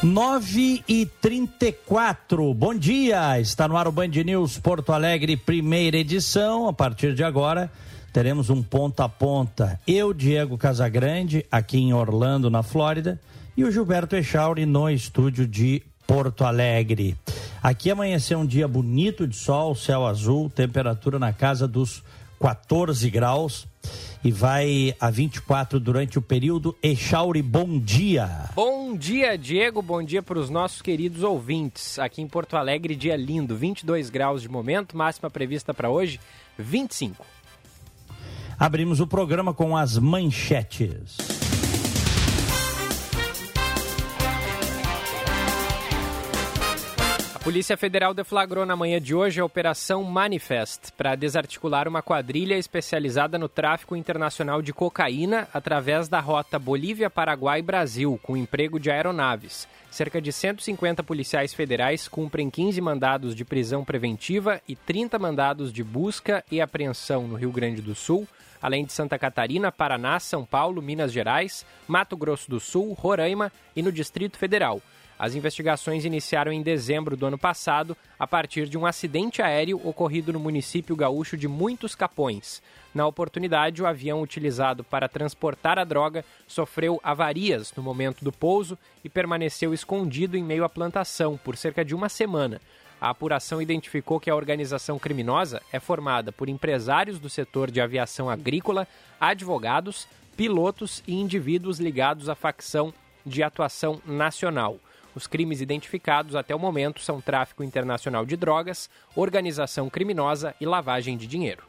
Nove e trinta e quatro. Bom dia, está no ar o Band News Porto Alegre, primeira edição. A partir de agora, teremos um ponta a ponta. Eu, Diego Casagrande, aqui em Orlando, na Flórida, e o Gilberto Echauri no estúdio de Porto Alegre. Aqui amanheceu um dia bonito de sol, céu azul, temperatura na casa dos 14 graus e vai a 24 durante o período. Echauri, bom dia. Bom dia, Diego. Bom dia para os nossos queridos ouvintes. Aqui em Porto Alegre, dia lindo, 22 graus de momento, máxima prevista para hoje, 25. Abrimos o programa com as manchetes. Polícia Federal deflagrou na manhã de hoje a Operação Manifest para desarticular uma quadrilha especializada no tráfico internacional de cocaína através da rota Bolívia-Paraguai-Brasil, com emprego de aeronaves. Cerca de 150 policiais federais cumprem 15 mandados de prisão preventiva e 30 mandados de busca e apreensão no Rio Grande do Sul, além de Santa Catarina, Paraná, São Paulo, Minas Gerais, Mato Grosso do Sul, Roraima e no Distrito Federal. As investigações iniciaram em dezembro do ano passado, a partir de um acidente aéreo ocorrido no município gaúcho de Muitos Capões. Na oportunidade, o avião utilizado para transportar a droga sofreu avarias no momento do pouso e permaneceu escondido em meio à plantação por cerca de uma semana. A apuração identificou que a organização criminosa é formada por empresários do setor de aviação agrícola, advogados, pilotos e indivíduos ligados à facção de atuação nacional. Os crimes identificados até o momento são tráfico internacional de drogas, organização criminosa e lavagem de dinheiro.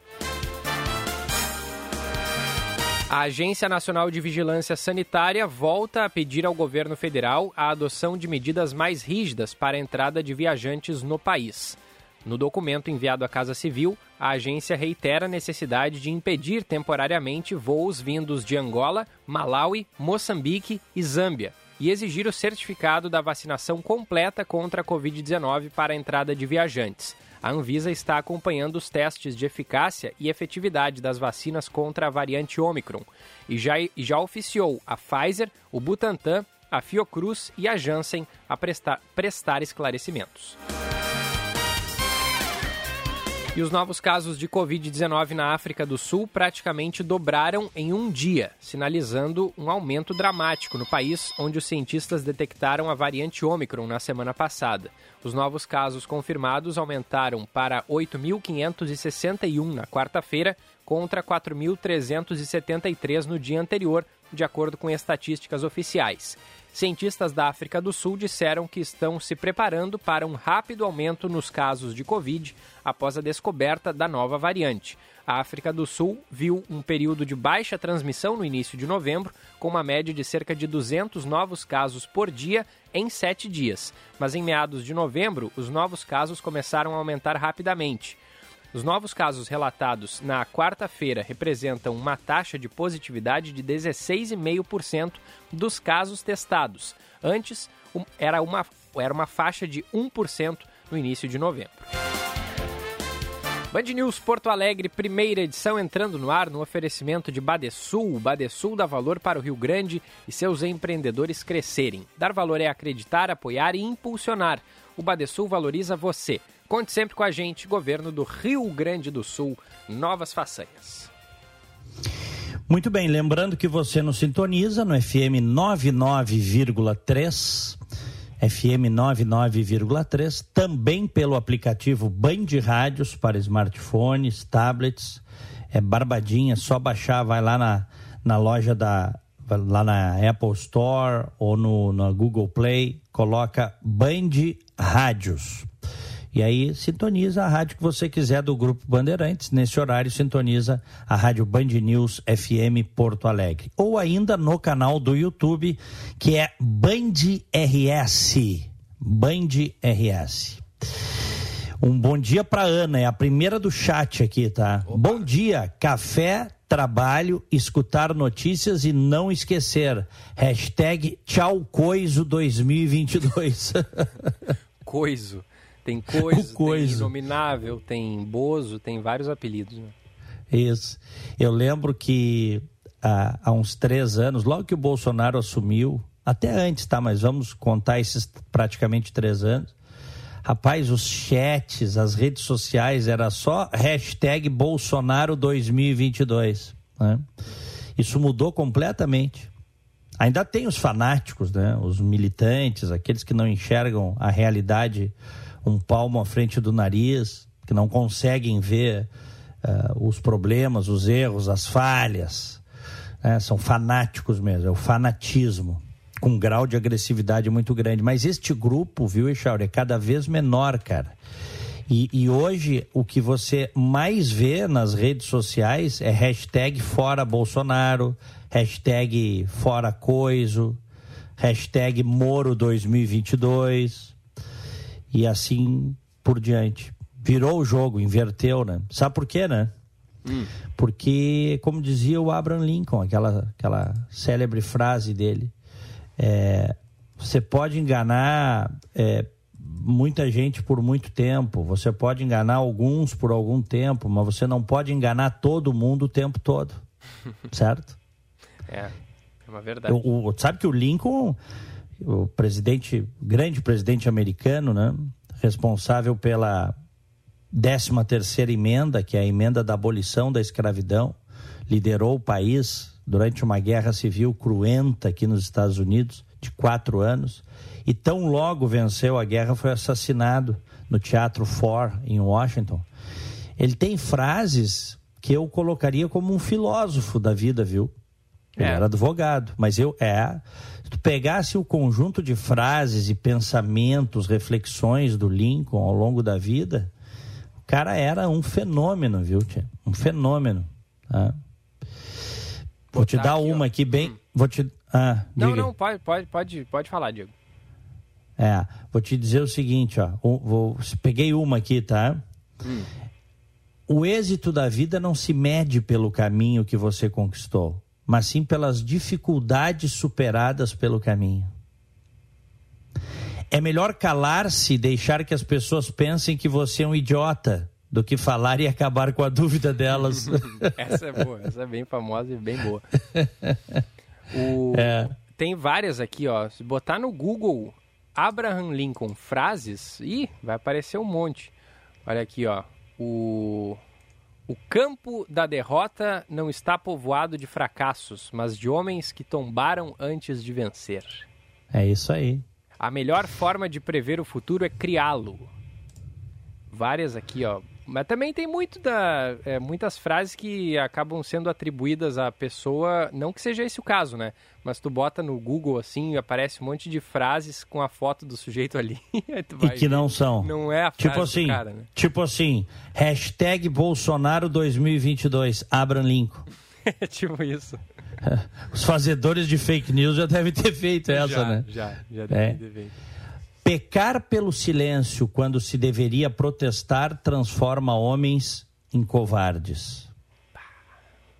A Agência Nacional de Vigilância Sanitária volta a pedir ao governo federal a adoção de medidas mais rígidas para a entrada de viajantes no país. No documento enviado à Casa Civil, a agência reitera a necessidade de impedir temporariamente voos vindos de Angola, Malawi, Moçambique e Zâmbia, e exigir o certificado da vacinação completa contra a Covid-19 para a entrada de viajantes. A Anvisa está acompanhando os testes de eficácia e efetividade das vacinas contra a variante Omicron e já, já oficiou a Pfizer, o Butantan, a Fiocruz e a Janssen a prestar, prestar esclarecimentos. E os novos casos de Covid-19 na África do Sul praticamente dobraram em um dia, sinalizando um aumento dramático no país, onde os cientistas detectaram a variante Omicron na semana passada. Os novos casos confirmados aumentaram para 8.561 na quarta-feira, contra 4.373 no dia anterior, de acordo com estatísticas oficiais. Cientistas da África do Sul disseram que estão se preparando para um rápido aumento nos casos de Covid após a descoberta da nova variante. A África do Sul viu um período de baixa transmissão no início de novembro, com uma média de cerca de 200 novos casos por dia em sete dias. Mas em meados de novembro, os novos casos começaram a aumentar rapidamente. Os novos casos relatados na quarta-feira representam uma taxa de positividade de 16,5% dos casos testados. Antes, era uma, era uma faixa de 1% no início de novembro. Band News Porto Alegre, primeira edição entrando no ar no oferecimento de Badesul. Badesul dá valor para o Rio Grande e seus empreendedores crescerem. Dar valor é acreditar, apoiar e impulsionar. O Badesul valoriza você. Conte sempre com a gente, governo do Rio Grande do Sul. Novas façanhas. Muito bem, lembrando que você nos sintoniza no FM 99,3 FM 99,3, também pelo aplicativo Band Rádios para smartphones, tablets. É barbadinha, só baixar, vai lá na, na loja da. lá na Apple Store ou no, no Google Play, coloca Band Rádios. E aí sintoniza a rádio que você quiser do Grupo Bandeirantes. Nesse horário, sintoniza a rádio Band News FM Porto Alegre. Ou ainda no canal do YouTube, que é Band RS. Band RS. Um bom dia para Ana, é a primeira do chat aqui, tá? Opa. Bom dia, café, trabalho, escutar notícias e não esquecer. Hashtag tchau coiso 2022. coiso. Tem coiso, coiso, tem inominável, tem bozo, tem vários apelidos. Né? Isso. Eu lembro que há, há uns três anos, logo que o Bolsonaro assumiu, até antes, tá? Mas vamos contar esses praticamente três anos. Rapaz, os chats, as redes sociais, era só hashtag Bolsonaro 2022. Né? Isso mudou completamente. Ainda tem os fanáticos, né? os militantes, aqueles que não enxergam a realidade um palmo à frente do nariz, que não conseguem ver uh, os problemas, os erros, as falhas. Né? São fanáticos mesmo, é o fanatismo, com um grau de agressividade muito grande. Mas este grupo, viu, Echauri, é cada vez menor, cara. E, e, hoje o que você mais vê nas redes sociais é hashtag fora Bolsonaro, hashtag fora coiso, hashtag Moro 2022 e assim por diante. Virou o jogo, inverteu, né? Sabe por quê, né? Hum. Porque, como dizia o Abraham Lincoln, aquela, aquela célebre frase dele, é, você pode enganar é, muita gente por muito tempo, você pode enganar alguns por algum tempo, mas você não pode enganar todo mundo o tempo todo, certo? É, é uma verdade. O, o, sabe que o Lincoln o presidente, grande presidente americano, né, responsável pela 13 terceira emenda, que é a emenda da abolição da escravidão, liderou o país durante uma guerra civil cruenta aqui nos Estados Unidos, de quatro anos, e tão logo venceu a guerra, foi assassinado no Teatro Ford, em Washington. Ele tem frases que eu colocaria como um filósofo da vida, viu? Ele é. era advogado, mas eu é tu pegasse o conjunto de frases e pensamentos, reflexões do Lincoln ao longo da vida, o cara era um fenômeno, viu, tia? Um fenômeno. Tá? Vou te dar aqui, uma aqui bem. Hum. Vou te. Ah, não, não, pode, pode, pode, pode falar, Diego. É, vou te dizer o seguinte, ó. Vou, peguei uma aqui, tá? Hum. O êxito da vida não se mede pelo caminho que você conquistou mas sim pelas dificuldades superadas pelo caminho. É melhor calar-se e deixar que as pessoas pensem que você é um idiota do que falar e acabar com a dúvida delas. essa é boa, essa é bem famosa e bem boa. O... É. Tem várias aqui, ó. Se botar no Google Abraham Lincoln frases, ih, vai aparecer um monte. Olha aqui, ó. O o campo da derrota não está povoado de fracassos, mas de homens que tombaram antes de vencer. É isso aí. A melhor forma de prever o futuro é criá-lo. Várias aqui, ó. Mas também tem muito da, é, muitas frases que acabam sendo atribuídas à pessoa, não que seja esse o caso, né? Mas tu bota no Google assim, aparece um monte de frases com a foto do sujeito ali. e que não são. Não é a frase tipo assim, cara, né? Tipo assim, hashtag Bolsonaro 2022, Abraham Lincoln. tipo isso. Os fazedores de fake news já devem ter feito essa, já, né? Já, já devem é. ter feito. Pecar pelo silêncio quando se deveria protestar transforma homens em covardes.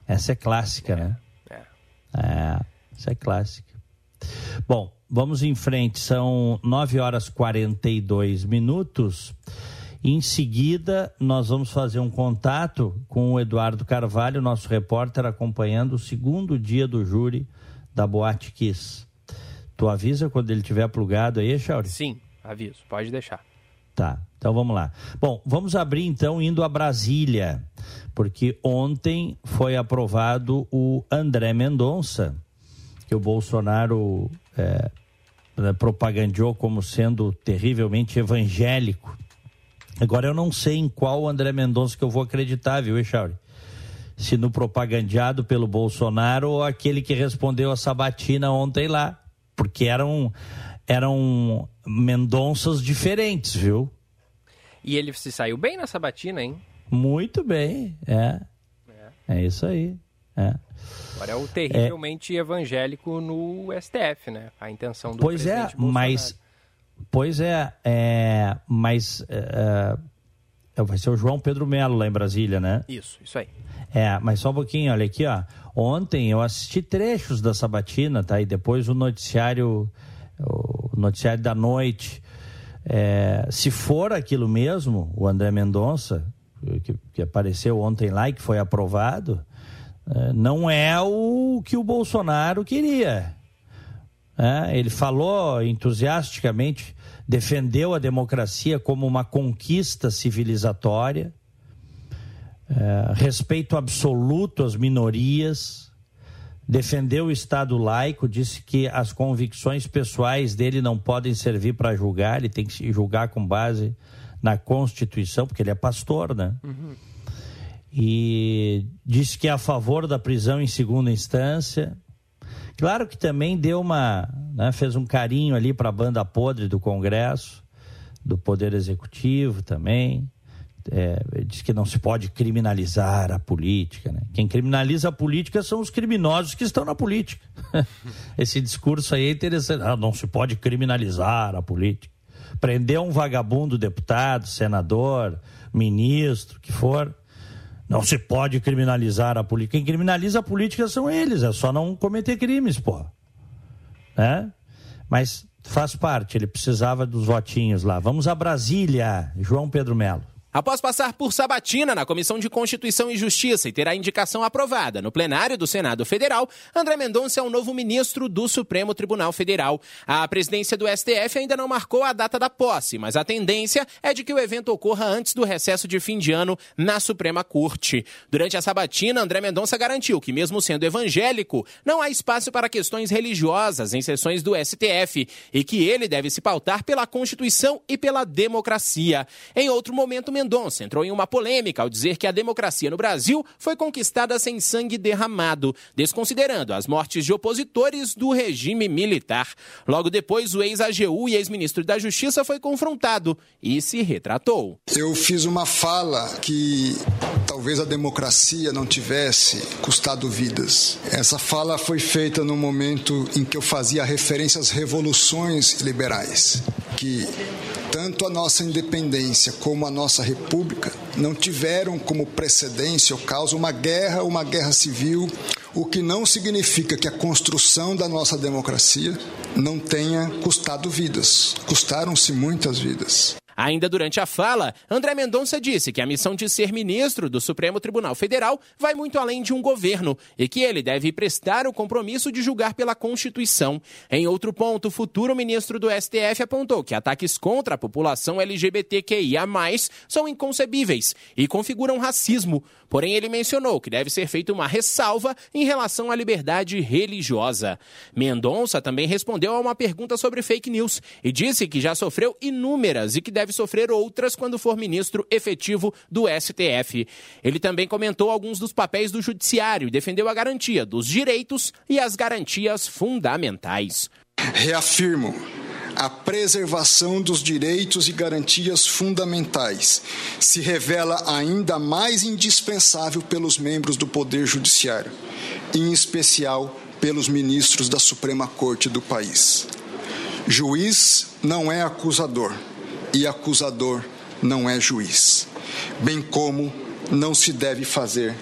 Essa é clássica, né? É. é. Essa é clássica. Bom, vamos em frente. São 9 horas e 42 minutos. Em seguida, nós vamos fazer um contato com o Eduardo Carvalho, nosso repórter, acompanhando o segundo dia do júri da Boate Kiss. Tu avisa quando ele tiver plugado aí, Chauri? Sim, aviso. Pode deixar. Tá, então vamos lá. Bom, vamos abrir então indo a Brasília, porque ontem foi aprovado o André Mendonça, que o Bolsonaro é, né, propagandeou como sendo terrivelmente evangélico. Agora eu não sei em qual André Mendonça que eu vou acreditar, viu, Echauri? Se no propagandeado pelo Bolsonaro ou aquele que respondeu a sabatina ontem lá porque eram eram Mendonças diferentes, viu? E ele se saiu bem nessa batina, hein? Muito bem, é. É, é isso aí. É. Agora é o terrivelmente é. evangélico no STF, né? A intenção do pois é, Bolsonaro. mas Pois é, é mas é, vai ser o João Pedro Melo lá em Brasília, né? Isso, isso aí. É, mas só um pouquinho, olha aqui, ó. Ontem eu assisti trechos da sabatina, tá? E depois o noticiário, o noticiário da noite. É, se for aquilo mesmo, o André Mendonça, que, que apareceu ontem lá e que foi aprovado, é, não é o que o Bolsonaro queria. É, ele falou entusiasticamente, defendeu a democracia como uma conquista civilizatória, é, respeito absoluto às minorias, defendeu o Estado laico, disse que as convicções pessoais dele não podem servir para julgar, ele tem que se julgar com base na Constituição, porque ele é pastor, né? Uhum. E disse que é a favor da prisão em segunda instância. Claro que também deu uma. Né, fez um carinho ali para a banda podre do Congresso, do Poder Executivo também. É, diz que não se pode criminalizar a política. Né? Quem criminaliza a política são os criminosos que estão na política. Esse discurso aí é interessante. Ah, não se pode criminalizar a política prender um vagabundo deputado, senador, ministro, que for. Não se pode criminalizar a política. Quem criminaliza a política são eles, é só não cometer crimes, pô. Né? Mas faz parte, ele precisava dos votinhos lá. Vamos a Brasília, João Pedro Melo. Após passar por sabatina na Comissão de Constituição e Justiça e ter a indicação aprovada no plenário do Senado Federal, André Mendonça é o novo ministro do Supremo Tribunal Federal. A presidência do STF ainda não marcou a data da posse, mas a tendência é de que o evento ocorra antes do recesso de fim de ano na Suprema Corte. Durante a sabatina, André Mendonça garantiu que, mesmo sendo evangélico, não há espaço para questões religiosas em sessões do STF e que ele deve se pautar pela Constituição e pela democracia. Em outro momento, Mendonça entrou em uma polêmica ao dizer que a democracia no Brasil foi conquistada sem sangue derramado, desconsiderando as mortes de opositores do regime militar. Logo depois, o ex-AGU e ex-ministro da Justiça foi confrontado e se retratou. Eu fiz uma fala que talvez a democracia não tivesse custado vidas. Essa fala foi feita no momento em que eu fazia referência às revoluções liberais, que tanto a nossa independência como a nossa república não tiveram como precedência ou causa uma guerra, uma guerra civil, o que não significa que a construção da nossa democracia não tenha custado vidas. Custaram-se muitas vidas. Ainda durante a fala, André Mendonça disse que a missão de ser ministro do Supremo Tribunal Federal vai muito além de um governo e que ele deve prestar o compromisso de julgar pela Constituição. Em outro ponto, o futuro ministro do STF apontou que ataques contra a população LGBTQIA são inconcebíveis e configuram racismo. Porém, ele mencionou que deve ser feita uma ressalva em relação à liberdade religiosa. Mendonça também respondeu a uma pergunta sobre fake news e disse que já sofreu inúmeras e que deve sofrer outras quando for ministro efetivo do STF. Ele também comentou alguns dos papéis do judiciário e defendeu a garantia dos direitos e as garantias fundamentais. Reafirmo a preservação dos direitos e garantias fundamentais se revela ainda mais indispensável pelos membros do Poder Judiciário, em especial pelos ministros da Suprema Corte do país. Juiz não é acusador e acusador não é juiz, bem como não se deve fazer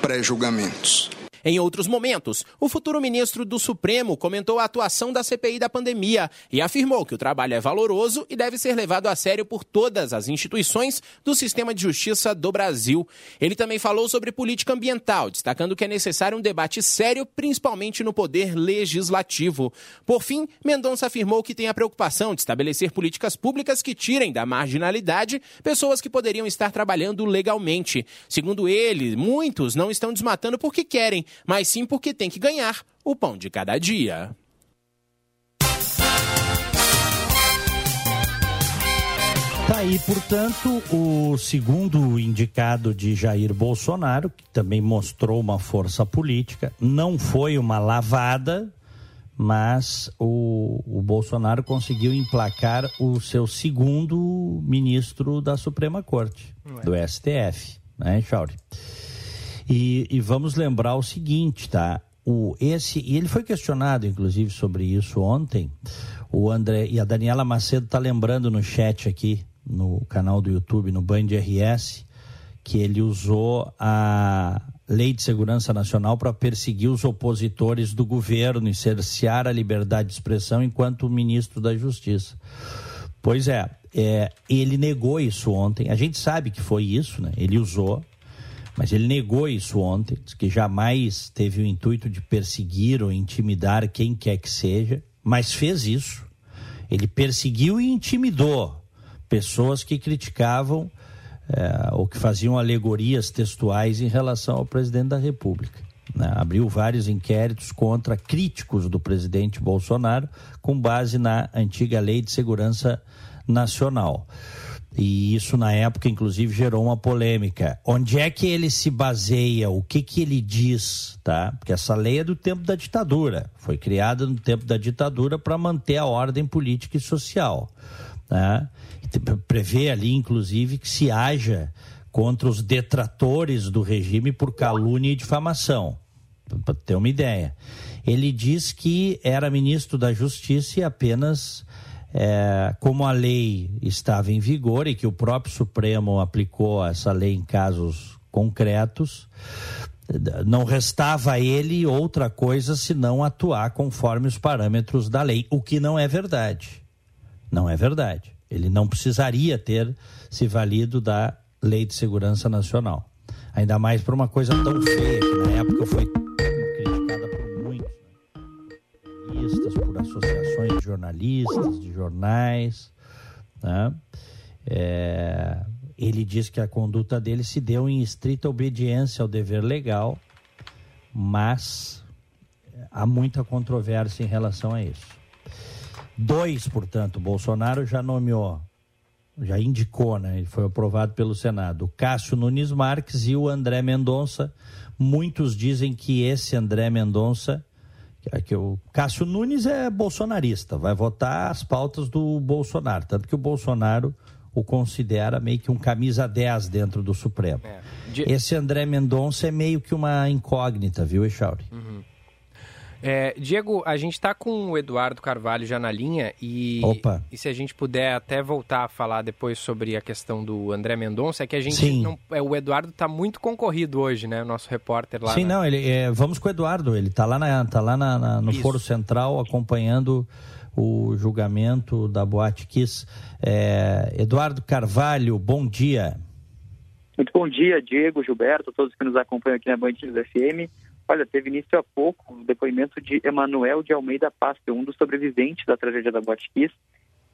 pré-julgamentos. Em outros momentos, o futuro ministro do Supremo comentou a atuação da CPI da pandemia e afirmou que o trabalho é valoroso e deve ser levado a sério por todas as instituições do sistema de justiça do Brasil. Ele também falou sobre política ambiental, destacando que é necessário um debate sério, principalmente no poder legislativo. Por fim, Mendonça afirmou que tem a preocupação de estabelecer políticas públicas que tirem da marginalidade pessoas que poderiam estar trabalhando legalmente. Segundo ele, muitos não estão desmatando porque querem, mas sim porque tem que ganhar o pão de cada dia. Tá aí, portanto, o segundo indicado de Jair Bolsonaro, que também mostrou uma força política, não foi uma lavada, mas o, o Bolsonaro conseguiu emplacar o seu segundo ministro da Suprema Corte, do STF, né, Chauri? E, e vamos lembrar o seguinte, tá? O, esse, e ele foi questionado, inclusive, sobre isso ontem. O André e a Daniela Macedo tá lembrando no chat aqui, no canal do YouTube, no Band RS, que ele usou a Lei de Segurança Nacional para perseguir os opositores do governo e cercear a liberdade de expressão enquanto ministro da Justiça. Pois é, é, ele negou isso ontem. A gente sabe que foi isso, né? Ele usou, mas ele negou isso ontem, disse que jamais teve o intuito de perseguir ou intimidar quem quer que seja, mas fez isso. Ele perseguiu e intimidou pessoas que criticavam é, ou que faziam alegorias textuais em relação ao presidente da República. Né? Abriu vários inquéritos contra críticos do presidente Bolsonaro com base na antiga Lei de Segurança Nacional. E isso, na época, inclusive, gerou uma polêmica. Onde é que ele se baseia? O que, que ele diz? Tá? Porque essa lei é do tempo da ditadura. Foi criada no tempo da ditadura para manter a ordem política e social. Tá? Prevê ali, inclusive, que se haja contra os detratores do regime por calúnia e difamação. Para ter uma ideia. Ele diz que era ministro da Justiça e apenas é, como a lei estava em vigor e que o próprio Supremo aplicou essa lei em casos concretos, não restava a ele outra coisa senão atuar conforme os parâmetros da lei, o que não é verdade. Não é verdade. Ele não precisaria ter se valido da Lei de Segurança Nacional. Ainda mais por uma coisa tão feia que na época foi associações de jornalistas, de jornais. Né? É... ele diz que a conduta dele se deu em estrita obediência ao dever legal, mas há muita controvérsia em relação a isso. Dois, portanto, Bolsonaro já nomeou, já indicou, né? Ele foi aprovado pelo Senado. O Cássio Nunes Marques e o André Mendonça. Muitos dizem que esse André Mendonça, que, que o Cássio Nunes é bolsonarista, vai votar as pautas do Bolsonaro, tanto que o Bolsonaro o considera meio que um camisa 10 dentro do Supremo. É. De... Esse André Mendonça é meio que uma incógnita, viu, Echauri? Uhum. É, Diego, a gente está com o Eduardo Carvalho já na linha e, Opa. e se a gente puder até voltar a falar depois sobre a questão do André Mendonça, é que a gente Sim. não. É, o Eduardo está muito concorrido hoje, né? O nosso repórter lá. Sim, na... não, ele, é, vamos com o Eduardo, ele está lá, na, tá lá na, na, no Isso. Foro Central acompanhando o julgamento da Boate Kiss. É, Eduardo Carvalho, bom dia. Muito bom dia, Diego, Gilberto, todos que nos acompanham aqui na Band FM. Olha, teve início há pouco o depoimento de Emanuel de Almeida Pastel, um dos sobreviventes da tragédia da Botkiss.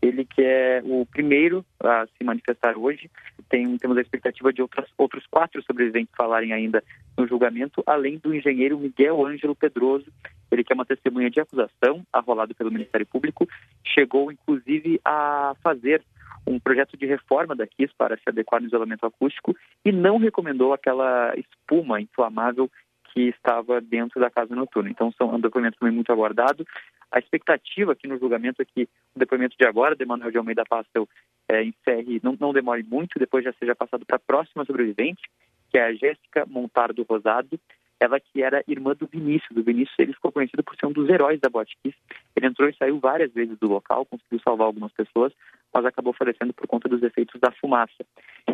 Ele que é o primeiro a se manifestar hoje. Tem, temos a expectativa de outras, outros quatro sobreviventes falarem ainda no julgamento, além do engenheiro Miguel Ângelo Pedroso. Ele que é uma testemunha de acusação, arrolado pelo Ministério Público, chegou inclusive a fazer um projeto de reforma da KISS para se adequar no isolamento acústico e não recomendou aquela espuma inflamável que estava dentro da casa noturna. Então, são um depoimento também muito aguardado. A expectativa aqui no julgamento é que o depoimento de agora, de Manuel de Almeida Pastel, é, encerre, não, não demore muito, depois já seja passado para a próxima sobrevivente, que é a Jéssica Montardo Rosado, ela que era irmã do Vinícius. O Vinícius ele ficou conhecido por ser um dos heróis da Botkiss. Ele entrou e saiu várias vezes do local, conseguiu salvar algumas pessoas, mas acabou falecendo por conta dos efeitos da fumaça.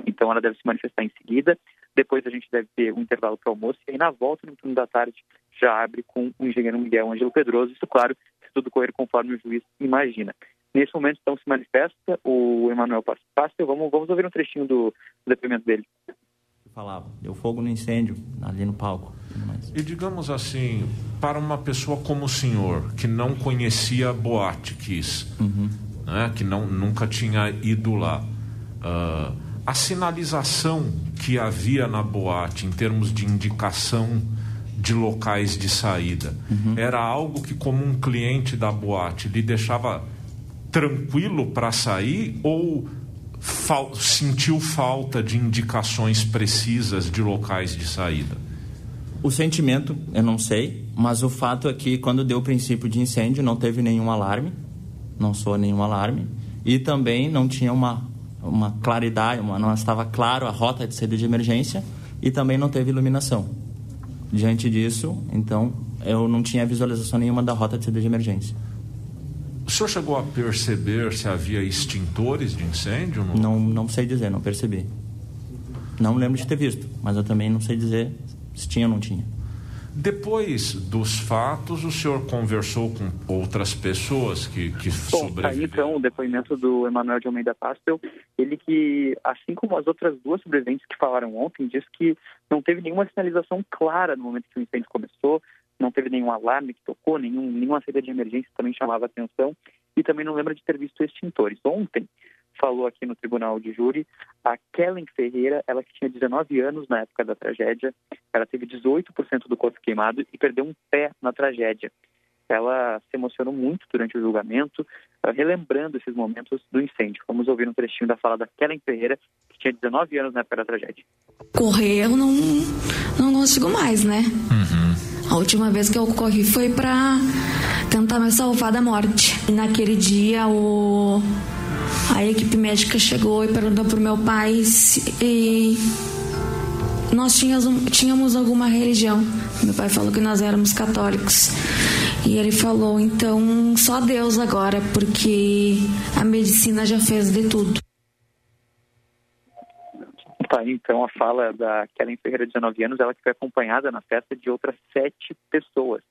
Então ela deve se manifestar em seguida. Depois a gente deve ter um intervalo para almoço e aí na volta, no turno da tarde, já abre com o engenheiro Miguel Ângelo Pedroso. Isso, claro, se tudo correr conforme o juiz imagina. Nesse momento, então, se manifesta o Emanuel Pastel. Vamos, vamos ouvir um trechinho do, do depoimento dele falava. Deu fogo no incêndio ali no palco. E digamos assim, para uma pessoa como o senhor, que não conhecia a Boate Kiss, uhum. né, que não, nunca tinha ido lá, uh, a sinalização que havia na boate em termos de indicação de locais de saída uhum. era algo que, como um cliente da boate, lhe deixava tranquilo para sair ou fal sentiu falta de indicações precisas de locais de saída? O sentimento, eu não sei, mas o fato é que quando deu o princípio de incêndio não teve nenhum alarme, não soou nenhum alarme, e também não tinha uma, uma claridade, uma, não estava claro a rota de saída de emergência, e também não teve iluminação. Diante disso, então, eu não tinha visualização nenhuma da rota de saída de emergência. O senhor chegou a perceber se havia extintores de incêndio? No... Não, não sei dizer, não percebi. Não lembro de ter visto, mas eu também não sei dizer se tinha ou não tinha. Depois dos fatos, o senhor conversou com outras pessoas que, que Bom, sobreviveram? Aí, então, o depoimento do Emanuel de Almeida Pastel, ele que, assim como as outras duas sobreviventes que falaram ontem, diz que não teve nenhuma sinalização clara no momento que o incêndio começou, não teve nenhum alarme que tocou, nenhum, nenhuma saída de emergência também chamava atenção, e também não lembra de ter visto extintores. Ontem, falou aqui no tribunal de júri, a Kellen Ferreira, ela que tinha 19 anos na época da tragédia, ela teve 18% do corpo queimado e perdeu um pé na tragédia. Ela se emocionou muito durante o julgamento, eh, relembrando esses momentos do incêndio. Vamos ouvir um trechinho da fala da Kellen Ferreira, que tinha 19 anos na época da tragédia. Correr eu não, não consigo mais, né? Uhum. A última vez que eu corri foi para tentar me salvar da morte. E naquele dia o a equipe médica chegou e perguntou pro meu pai se nós tínhamos, tínhamos alguma religião. Meu pai falou que nós éramos católicos. E ele falou, então só Deus agora, porque a medicina já fez de tudo. Tá, então a fala da Kellen Ferreira, de 19 anos, ela que foi acompanhada na festa de outras sete pessoas.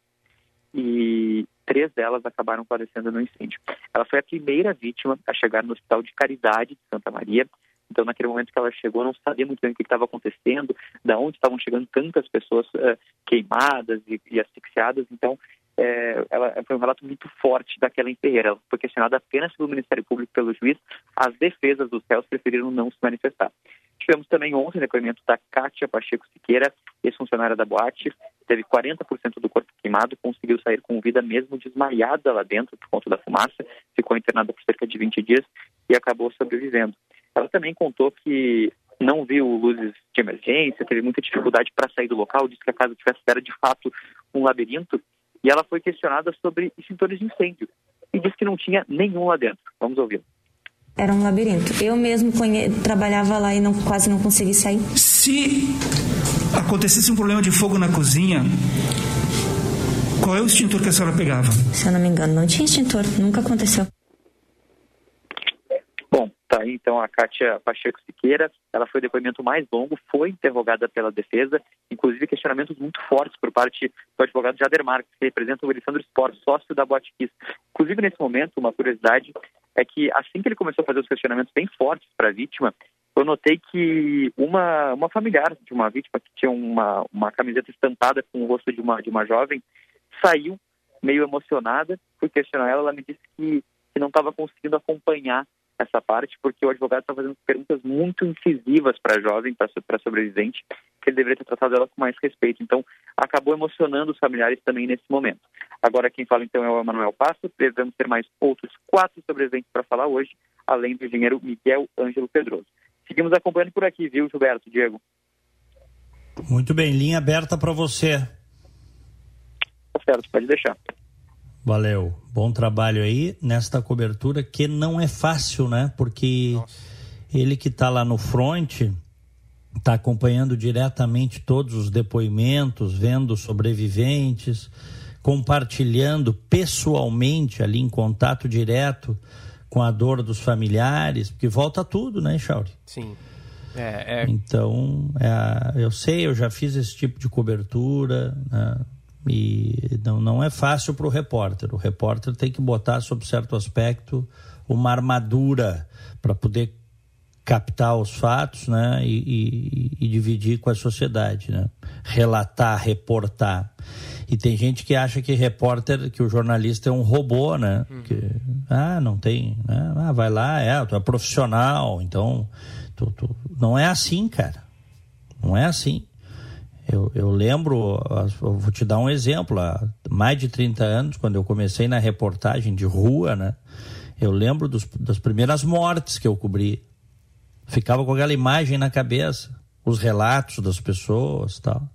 E três delas acabaram falecendo no incêndio. Ela foi a primeira vítima a chegar no Hospital de Caridade de Santa Maria. Então, naquele momento que ela chegou, não sabia muito bem o que estava acontecendo, da onde estavam chegando tantas pessoas uh, queimadas e, e, asfixiadas. Então, é, ela foi um relato muito forte daquela Ferreira. Ela foi questionada apenas pelo Ministério Público pelo juiz. As defesas dos réus preferiram não se manifestar. Tivemos também ontem o depoimento da Kátia Pacheco Siqueira, ex-funcionária da boate, teve 40% do corpo queimado, conseguiu sair com vida mesmo desmaiada lá dentro por conta da fumaça, ficou internada por cerca de 20 dias e acabou sobrevivendo. Ela também contou que não viu luzes de emergência, teve muita dificuldade para sair do local, disse que a casa tivesse era de fato um labirinto e ela foi questionada sobre extintores de incêndio e disse que não tinha nenhum lá dentro. Vamos ouvir. Era um labirinto. Eu mesmo conhe... trabalhava lá e não, quase não consegui sair. Se acontecesse um problema de fogo na cozinha, qual é o extintor que a senhora pegava? Se eu não me engano, não tinha extintor. Nunca aconteceu. Bom, tá aí então a Kátia Pacheco Siqueira. Ela foi o depoimento mais longo, foi interrogada pela defesa, inclusive questionamentos muito fortes por parte do advogado Jader Marques, que representa o Alessandro Sport, sócio da Boatkiss. Inclusive, nesse momento, uma curiosidade é que assim que ele começou a fazer os questionamentos bem fortes para a vítima, eu notei que uma, uma familiar de uma vítima que tinha uma, uma camiseta estampada com o rosto de uma, de uma jovem saiu meio emocionada, fui questionar ela, ela me disse que, que não estava conseguindo acompanhar essa parte, porque o advogado está fazendo perguntas muito incisivas para a jovem, para a sobrevivente, que ele deveria ter tratado ela com mais respeito. Então, acabou emocionando os familiares também nesse momento. Agora, quem fala então é o Emanuel Passo. Devemos ter mais outros quatro sobreviventes para falar hoje, além do engenheiro Miguel Ângelo Pedroso. Seguimos acompanhando por aqui, viu, Gilberto, Diego? Muito bem, linha aberta para você. Tá certo, pode deixar. Valeu. Bom trabalho aí nesta cobertura que não é fácil, né? Porque Nossa. ele que está lá no front está acompanhando diretamente todos os depoimentos, vendo sobreviventes, compartilhando pessoalmente ali em contato direto com a dor dos familiares, porque volta tudo, né, Chauri? Sim. É, é... Então, é, eu sei, eu já fiz esse tipo de cobertura, né? E não, não é fácil para o repórter. O repórter tem que botar, sob certo aspecto, uma armadura para poder captar os fatos né? E, e, e, dividir com a sociedade. Né? Relatar, reportar. E tem gente que acha que repórter, que o jornalista é um robô, né? Uhum. Que, ah, não tem. Né? Ah, vai lá, é, tu é profissional, então. Tu, tu... Não é assim, cara. Não é assim. Eu, eu lembro, eu vou te dar um exemplo, há mais de 30 anos, quando eu comecei na reportagem de rua, né? Eu lembro dos, das primeiras mortes que eu cobri. Ficava com aquela imagem na cabeça, os relatos das pessoas tal.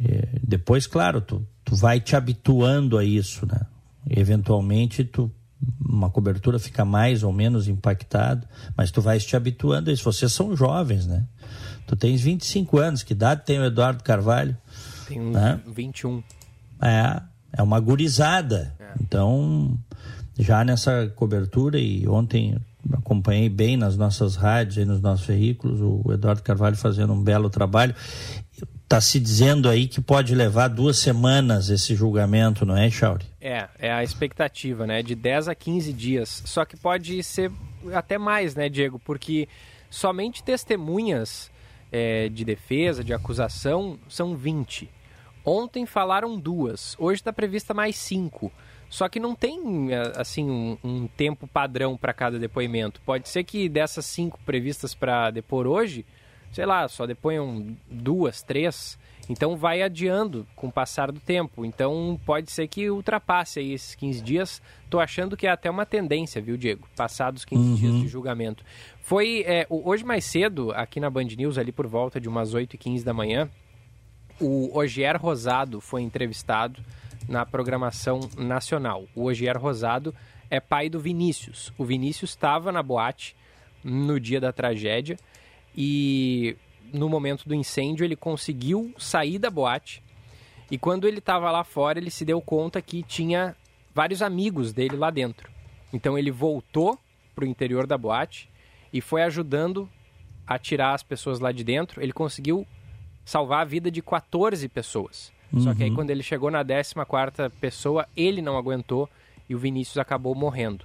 E depois, claro, tu, tu vai te habituando a isso, né? E, eventualmente, tu, uma cobertura fica mais ou menos impactado, mas tu vais te habituando a isso. Vocês são jovens, né? Tu tens 25 anos, que idade tem o Eduardo Carvalho? Tem né? 21. É, é uma gurizada. É. Então, já nessa cobertura e ontem acompanhei bem nas nossas rádios e nos nossos veículos o Eduardo Carvalho fazendo um belo trabalho. Está se dizendo aí que pode levar duas semanas esse julgamento, não é, Chauri? É, é a expectativa, né? De 10 a 15 dias. Só que pode ser até mais, né, Diego? Porque somente testemunhas é, de defesa, de acusação, são 20. Ontem falaram duas, hoje está prevista mais cinco. Só que não tem é, assim um, um tempo padrão para cada depoimento. Pode ser que dessas cinco previstas para depor hoje, sei lá, só deponham duas, três. Então vai adiando com o passar do tempo. Então pode ser que ultrapasse aí esses 15 dias. Tô achando que é até uma tendência, viu, Diego? Passados 15 uhum. dias de julgamento. Foi é, hoje mais cedo, aqui na Band News, ali por volta de umas 8h15 da manhã, o Ogier Rosado foi entrevistado na programação nacional. O Ogier Rosado é pai do Vinícius. O Vinícius estava na boate no dia da tragédia e no momento do incêndio ele conseguiu sair da boate e quando ele estava lá fora ele se deu conta que tinha vários amigos dele lá dentro. Então ele voltou para o interior da boate e foi ajudando a tirar as pessoas lá de dentro. Ele conseguiu salvar a vida de 14 pessoas. Uhum. Só que aí uhum. quando ele chegou na 14 pessoa, ele não aguentou e o Vinícius acabou morrendo.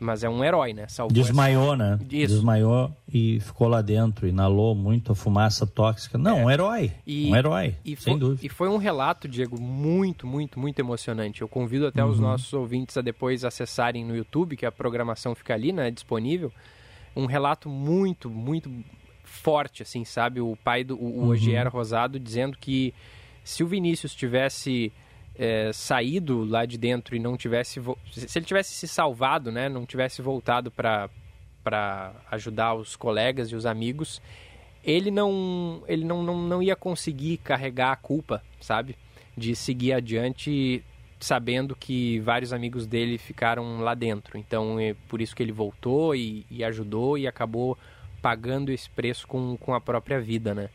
Mas é um herói, né? Salvou Desmaiou, essa... né? Isso. Desmaiou e ficou lá dentro, inalou muito a fumaça tóxica. Não, é. um herói. E, um herói, e sem foi, dúvida. E foi um relato, Diego, muito, muito, muito emocionante. Eu convido até uhum. os nossos ouvintes a depois acessarem no YouTube, que a programação fica ali, né? Disponível. Um relato muito, muito forte, assim, sabe? O pai do o, uhum. Ogier Rosado dizendo que se o Vinícius tivesse é, saído lá de dentro e não tivesse se ele tivesse se salvado, né, não tivesse voltado para para ajudar os colegas e os amigos, ele não ele não, não, não ia conseguir carregar a culpa, sabe? De seguir adiante sabendo que vários amigos dele ficaram lá dentro. Então, é por isso que ele voltou e, e ajudou e acabou pagando esse preço com, com a própria vida, né?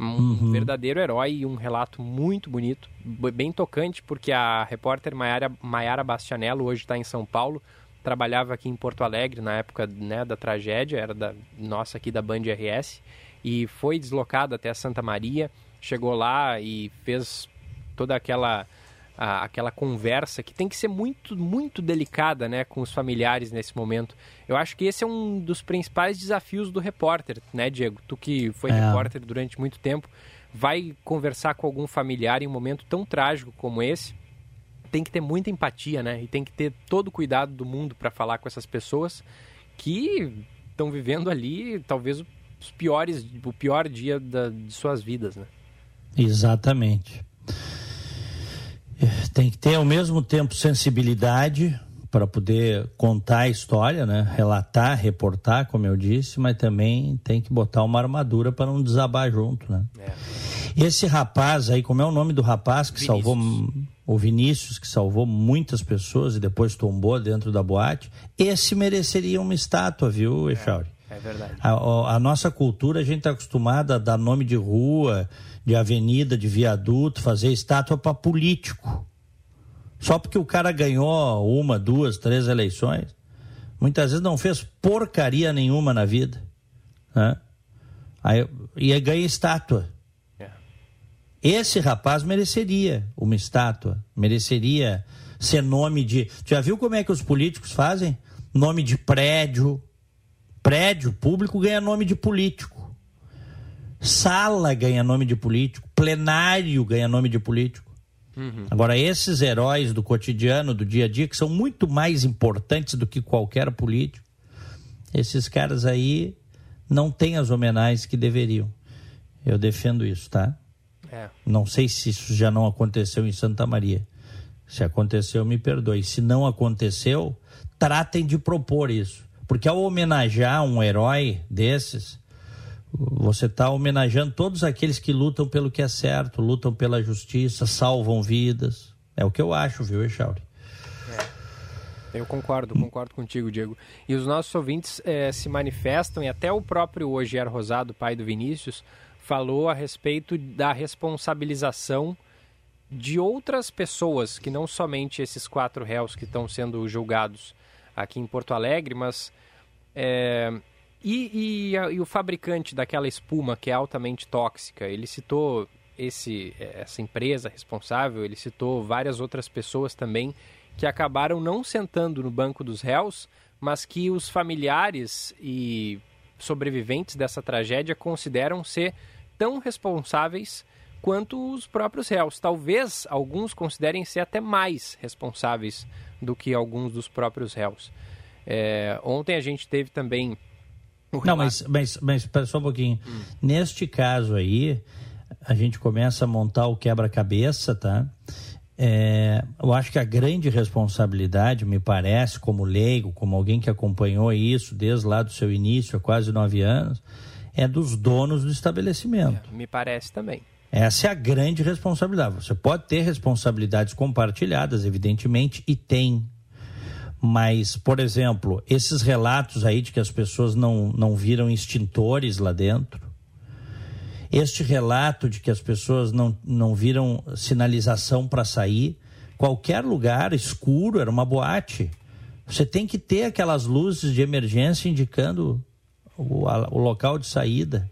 Um uhum. verdadeiro herói e um relato muito bonito, bem tocante, porque a repórter Maiara, Bastianello hoje está em São Paulo, trabalhava aqui em Porto Alegre na época né, da tragédia, era da nossa aqui da Band RS, e foi deslocada até Santa Maria, chegou lá e fez toda aquela a, aquela conversa que tem que ser muito, muito delicada né, com os familiares nesse momento. Eu acho que esse é um dos principais desafios do repórter, né, Diego? Tu que foi é. repórter durante muito tempo, vai conversar com algum familiar em um momento tão trágico como esse, tem que ter muita empatia, né? E tem que ter todo o cuidado do mundo para falar com essas pessoas que estão vivendo ali, talvez os piores, o pior dia da, de suas vidas, né? Exatamente tem que ter ao mesmo tempo sensibilidade para poder contar a história, né? relatar, reportar, como eu disse, mas também tem que botar uma armadura para não desabar junto. Né? É. Esse rapaz aí, como é o nome do rapaz que Vinícius. salvou o Vinícius, que salvou muitas pessoas e depois tombou dentro da boate, esse mereceria uma estátua, viu, Echauri? É, é verdade. A, a nossa cultura, a gente está acostumada a dar nome de rua, de avenida, de viaduto, fazer estátua para político. Só porque o cara ganhou uma, duas, três eleições, muitas vezes não fez porcaria nenhuma na vida. Né? Aí, e aí ganha estátua. É. Esse rapaz mereceria uma estátua, mereceria ser nome de. Já viu como é que os políticos fazem? Nome de prédio. Prédio público ganha nome de político. Sala ganha nome de político, plenário ganha nome de político. Uhum. Agora, esses heróis do cotidiano, do dia a dia, que são muito mais importantes do que qualquer político, esses caras aí não têm as homenagens que deveriam. Eu defendo isso, tá? É. Não sei se isso já não aconteceu em Santa Maria. Se aconteceu, me perdoe. Se não aconteceu, tratem de propor isso. Porque ao homenagear um herói desses, você está homenageando todos aqueles que lutam pelo que é certo, lutam pela justiça, salvam vidas. É o que eu acho, viu, Echauri? É. Eu concordo, concordo contigo, Diego. E os nossos ouvintes é, se manifestam, e até o próprio Ogier Rosado, pai do Vinícius, falou a respeito da responsabilização de outras pessoas, que não somente esses quatro réus que estão sendo julgados aqui em Porto Alegre, mas. É, e, e, e, o fabricante daquela espuma que é altamente tóxica, ele citou esse, essa empresa responsável, ele citou várias outras pessoas também que acabaram não sentando no banco dos réus, mas que os familiares e sobreviventes dessa tragédia consideram ser tão responsáveis quanto os próprios réus. Talvez alguns considerem ser até mais responsáveis do que alguns dos próprios réus. É, ontem a gente teve também. Não, mas, mas, mas só um pouquinho. Hum. Neste caso aí, a gente começa a montar o quebra-cabeça, tá? É, eu acho que a grande responsabilidade, me parece, como leigo, como alguém que acompanhou isso desde lá do seu início, há quase nove anos, é dos donos do estabelecimento. É, me parece também. Essa é a grande responsabilidade. Você pode ter responsabilidades compartilhadas, evidentemente, e tem. Mas, por exemplo, esses relatos aí de que as pessoas não, não viram extintores lá dentro, este relato de que as pessoas não, não viram sinalização para sair, qualquer lugar escuro era uma boate. Você tem que ter aquelas luzes de emergência indicando o, a, o local de saída.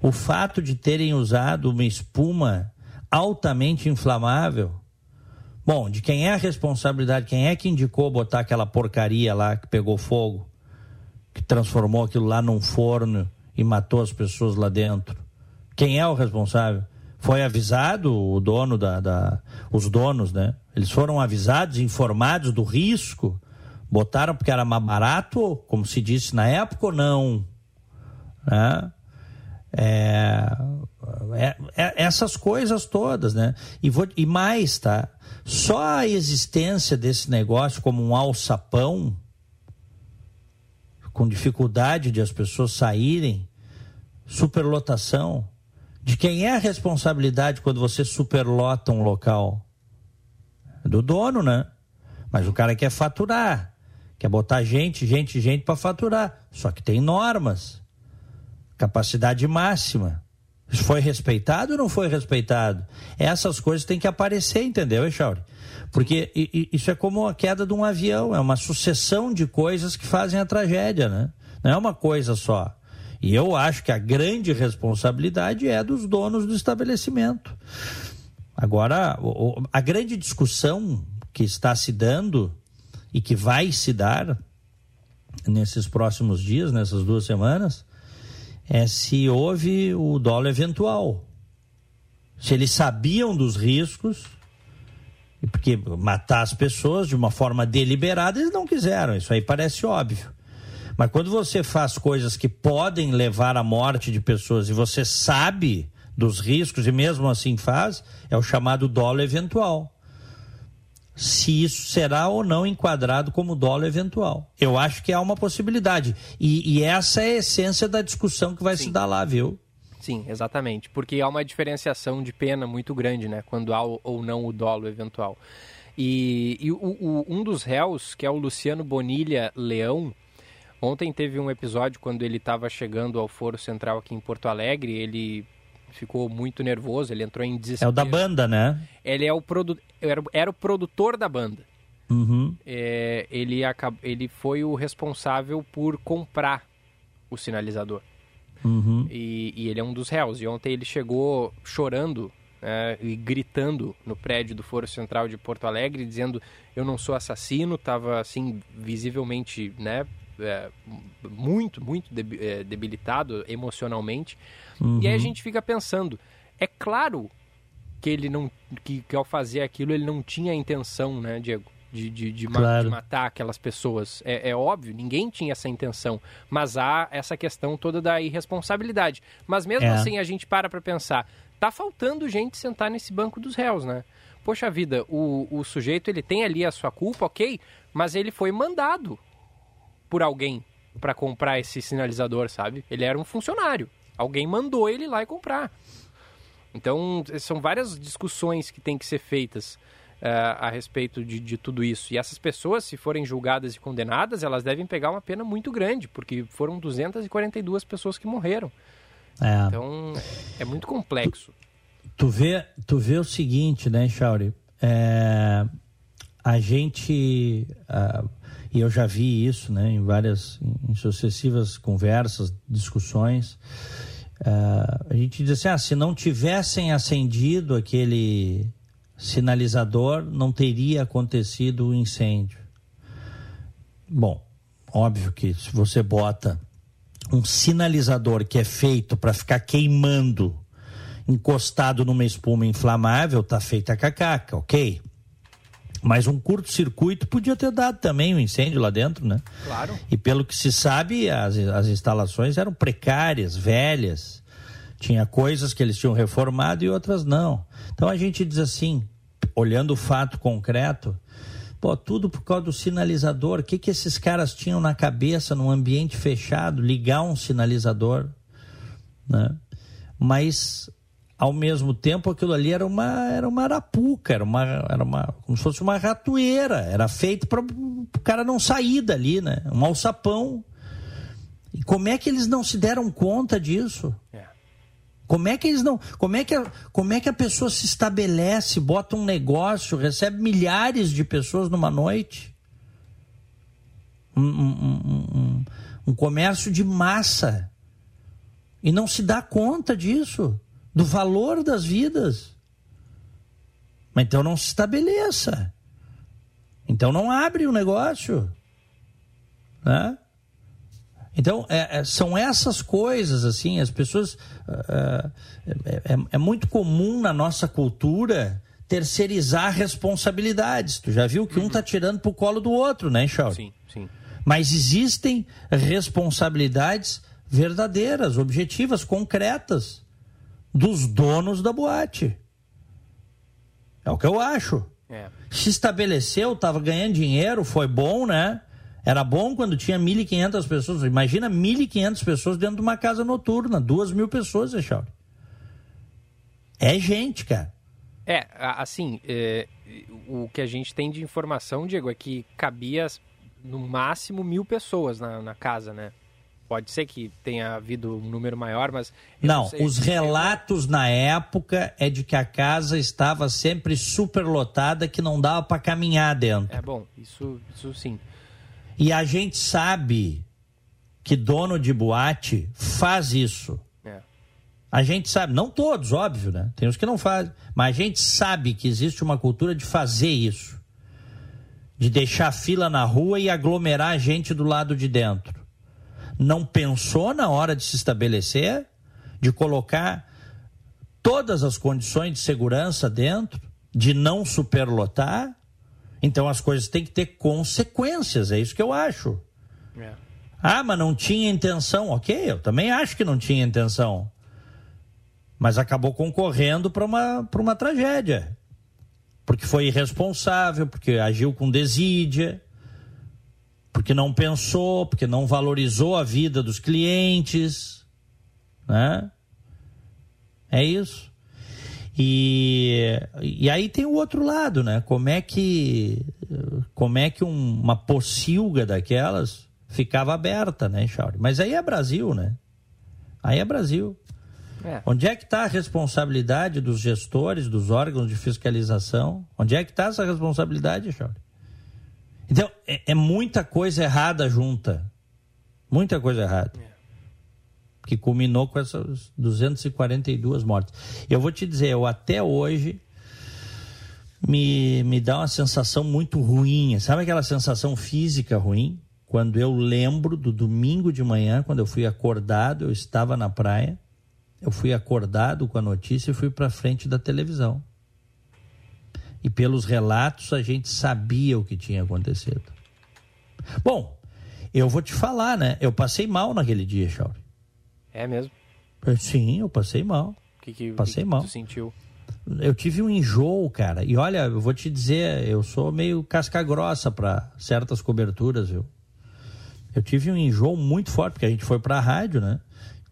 O fato de terem usado uma espuma altamente inflamável. Bom, de quem é a responsabilidade? Quem é que indicou botar aquela porcaria lá que pegou fogo, que transformou aquilo lá num forno e matou as pessoas lá dentro? Quem é o responsável? Foi avisado o dono da, da os donos, né? Eles foram avisados, informados do risco, botaram porque era mais barato, como se disse na época ou não? Né? É, é, é, essas coisas todas, né? E, vou, e mais, tá? Só a existência desse negócio como um alçapão, com dificuldade de as pessoas saírem, superlotação, de quem é a responsabilidade quando você superlota um local? Do dono, né? Mas o cara quer faturar, quer botar gente, gente, gente para faturar. Só que tem normas capacidade máxima. Foi respeitado ou não foi respeitado? Essas coisas têm que aparecer, entendeu, Echauri? Porque isso é como a queda de um avião, é uma sucessão de coisas que fazem a tragédia, né? Não é uma coisa só. E eu acho que a grande responsabilidade é dos donos do estabelecimento. Agora, a grande discussão que está se dando e que vai se dar nesses próximos dias, nessas duas semanas, é se houve o dolo eventual. Se eles sabiam dos riscos, porque matar as pessoas de uma forma deliberada eles não quiseram, isso aí parece óbvio. Mas quando você faz coisas que podem levar à morte de pessoas e você sabe dos riscos e mesmo assim faz, é o chamado dolo eventual se isso será ou não enquadrado como dolo eventual. Eu acho que há uma possibilidade. E, e essa é a essência da discussão que vai Sim. se dar lá, viu? Sim, exatamente. Porque há uma diferenciação de pena muito grande, né? Quando há ou não o dolo eventual. E, e o, o, um dos réus, que é o Luciano Bonilha Leão, ontem teve um episódio quando ele estava chegando ao Foro Central aqui em Porto Alegre. Ele ficou muito nervoso, ele entrou em desespero. É o da banda, né? Ele é o produ... era, era o produtor da banda. Uhum. É, ele, acab... ele foi o responsável por comprar o sinalizador. Uhum. E, e, ele é um dos réus. E ontem ele chegou chorando é, e gritando no prédio do Foro Central de Porto Alegre, dizendo: Eu não sou assassino. Estava assim, visivelmente, né? É, muito, muito é, debilitado emocionalmente. Uhum. E aí a uhum. gente fica pensando, é claro que ele não que, que ao fazer aquilo ele não tinha a intenção, né, Diego? De, de, de, claro. de, matar aquelas pessoas. É, é, óbvio, ninguém tinha essa intenção. Mas há essa questão toda da irresponsabilidade. Mas mesmo é. assim a gente para para pensar, tá faltando gente sentar nesse banco dos réus, né? Poxa vida, o, o sujeito ele tem ali a sua culpa, ok, mas ele foi mandado por alguém para comprar esse sinalizador, sabe? Ele era um funcionário. Alguém mandou ele lá e comprar. Então, são várias discussões que têm que ser feitas uh, a respeito de, de, tudo isso. E essas pessoas, se forem julgadas e condenadas, elas devem pegar uma pena muito grande, porque foram 242 pessoas que morreram. É. Então, é muito complexo. Tu vê, tu vê o seguinte, né, Chauri? É, a gente, uh, e eu já vi isso, né, em várias, em sucessivas conversas, discussões, uh, a gente diz assim, ah, se não tivessem acendido aquele sinalizador, não teria acontecido o incêndio. Bom, óbvio que se você bota um sinalizador que é feito para ficar queimando encostado numa espuma inflamável, tá feita a cacaca, ok? Mas um curto-circuito podia ter dado também um incêndio lá dentro, né? Claro. E pelo que se sabe, as, as instalações eram precárias, velhas. Tinha coisas que eles tinham reformado e outras não. Então a gente diz assim, olhando o fato concreto, pô, tudo por causa do sinalizador. O que, que esses caras tinham na cabeça num ambiente fechado? Ligar um sinalizador, né? Mas ao mesmo tempo aquilo ali era uma era uma arapuca, era uma era uma como se fosse uma ratoeira, era feito para o cara não sair dali, né? Um alçapão. E como é que eles não se deram conta disso? É. Como é que eles não, como é que a, como é que a pessoa se estabelece, bota um negócio, recebe milhares de pessoas numa noite? Um, um, um, um comércio de massa e não se dá conta disso do valor das vidas. Mas então não se estabeleça. Então não abre o negócio. Né? Então, é, é, são essas coisas, assim, as pessoas. Uh, é, é, muito comum na nossa cultura terceirizar responsabilidades. Tu já viu que um está tirando para o colo do outro, né, Charles? Sim, sim. Mas existem responsabilidades verdadeiras, objetivas, concretas dos donos da boate. É o que eu acho. É. Se estabeleceu, estava ganhando dinheiro, foi bom, né? Era bom quando tinha 1.500 pessoas. Imagina 1.500 pessoas dentro de uma casa noturna. Duas mil pessoas, Echauri. É gente, cara. É, assim, é, o que a gente tem de informação, Diego, é que cabia no máximo mil pessoas na, na casa, né? Pode ser que tenha havido um número maior, mas. Não, não os relatos na época é de que a casa estava sempre superlotada, que não dava para caminhar dentro. É bom, isso, isso sim. E a gente sabe que dono de boate faz isso. É. A gente sabe, não todos, óbvio, né? Tem uns que não fazem. Mas a gente sabe que existe uma cultura de fazer isso. De deixar fila na rua e aglomerar a gente do lado de dentro não pensou na hora de se estabelecer, de colocar todas as condições de segurança dentro, de não superlotar. Então as coisas têm que ter consequências, é isso que eu acho. É. Ah, mas não tinha intenção. Ok, eu também acho que não tinha intenção. Mas acabou concorrendo para uma, uma tragédia. Porque foi irresponsável, porque agiu com desídia porque não pensou, porque não valorizou a vida dos clientes, né? É isso. E, e aí tem o outro lado, né? Como é que como é que um, uma pocilga daquelas ficava aberta, né, Chauri? Mas aí é Brasil, né? Aí é Brasil. É. Onde é que está a responsabilidade dos gestores, dos órgãos de fiscalização? Onde é que está essa responsabilidade, Chauri? Então, é, é, muita coisa errada junta. Muita coisa errada. É. Que culminou com essas 242 mortes. Eu vou te dizer, eu até hoje me, me dá uma sensação muito ruim. Sabe aquela sensação física ruim? Quando eu lembro do domingo de manhã, quando eu fui acordado, eu estava na praia, eu fui acordado com a notícia e fui para frente da televisão e pelos relatos a gente sabia o que tinha acontecido. Bom, eu vou te falar, né? Eu passei mal naquele dia, Chauri. É mesmo? Sim, eu passei mal. Que que, passei que mal. Que tu sentiu? Eu tive um enjoo, cara. E olha, eu vou te dizer, eu sou meio casca grossa para certas coberturas, viu? Eu tive um enjoo muito forte, porque a gente foi para a rádio, né?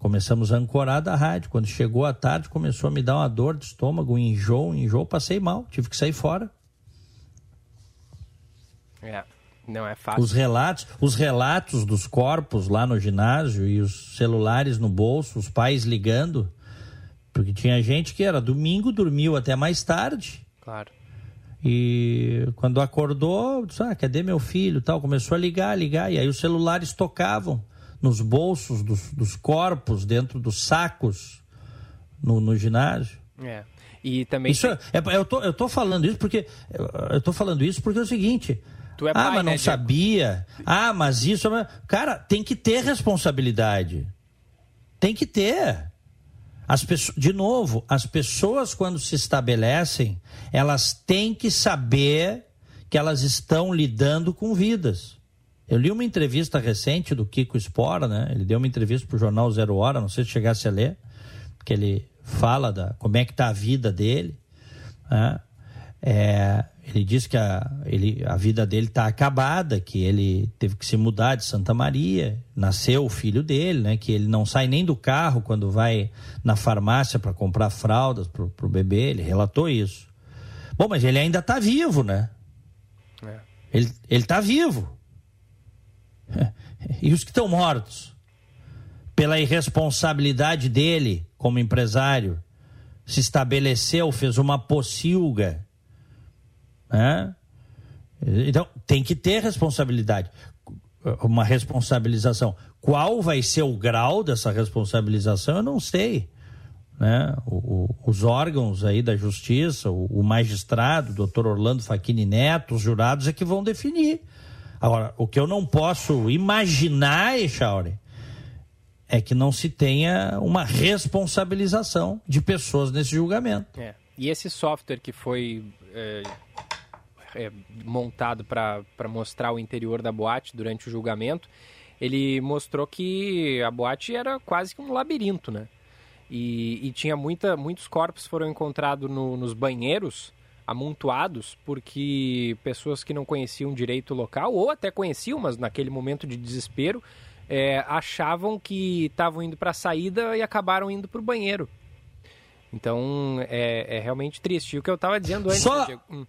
Começamos a ancorar da rádio. Quando chegou a tarde, começou a me dar uma dor de estômago, um enjoo, um enjoo, passei mal, tive que sair fora. É, não é fácil. Os relatos, os relatos dos corpos lá no ginásio e os celulares no bolso, os pais ligando. Porque tinha gente que era domingo, dormiu até mais tarde. Claro. E quando acordou, disse, ah, cadê meu filho? Tal, começou a ligar, ligar, e aí os celulares tocavam nos bolsos dos, dos corpos, dentro dos sacos no, no ginásio. É. E também. Isso é, é, eu, tô, eu tô falando isso porque. Eu tô falando isso porque é o seguinte. Tu é ah, pai, mas não né, Diego? sabia. Ah, mas isso. Cara, tem que ter responsabilidade. Tem que ter. As pessoas, de novo, as pessoas quando se estabelecem, elas têm que saber que elas estão lidando com vidas. Eu li uma entrevista recente do Kiko Spora, né? Ele deu uma entrevista para o jornal Zero Hora, não sei se chegasse a ler, que ele fala da como é que está a vida dele. Né? É, ele diz que a, ele, a vida dele está acabada, que ele teve que se mudar de Santa Maria, nasceu o filho dele, né? Que ele não sai nem do carro quando vai na farmácia para comprar fraldas para o bebê. Ele relatou isso. Bom, mas ele ainda está vivo, né? É. Ele está vivo. E os que estão mortos? Pela irresponsabilidade dele como empresário, se estabeleceu, fez uma pocilga. Né? Então, tem que ter responsabilidade, uma responsabilização. Qual vai ser o grau dessa responsabilização, eu não sei. Né? O, o, os órgãos aí da justiça, o, o magistrado, o doutor Orlando Facchini Neto, os jurados é que vão definir. Agora, o que eu não posso imaginar, Echauri, é que não se tenha uma responsabilização de pessoas nesse julgamento. É. E esse software que foi é, é, montado para mostrar o interior da boate durante o julgamento, ele mostrou que a boate era quase que um labirinto, né? E, e tinha muita, muitos corpos foram encontrados no, nos banheiros amontoados porque pessoas que não conheciam direito o local ou até conheciam, mas naquele momento de desespero é, achavam que estavam indo para a saída e acabaram indo para o banheiro. Então é, é, realmente triste. E o que eu estava dizendo antes. Só, Diego, hum.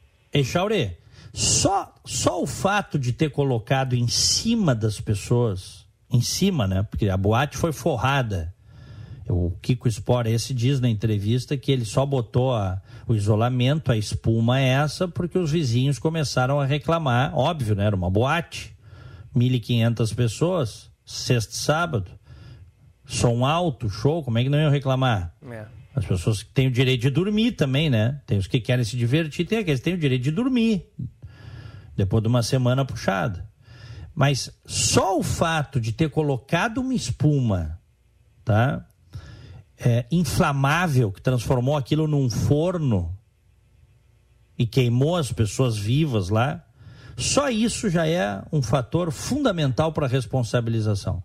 Só, só o fato de ter colocado em cima das pessoas, em cima, né? Porque a boate foi forrada. O Kiko Sport, esse diz na entrevista que ele só botou a, o isolamento, a espuma essa, porque os vizinhos começaram a reclamar. Óbvio, né? Era uma boate. 1.500 pessoas, sexta e sábado. Som alto, show, como é que não iam reclamar? É. As pessoas têm o direito de dormir também, né? Tem os que querem se divertir, tem aqueles que têm o direito de dormir. Depois de uma semana puxada. Mas só o fato de ter colocado uma espuma, tá? É, inflamável, que transformou aquilo num forno e queimou as pessoas vivas lá, só isso já é um fator fundamental para a responsabilização.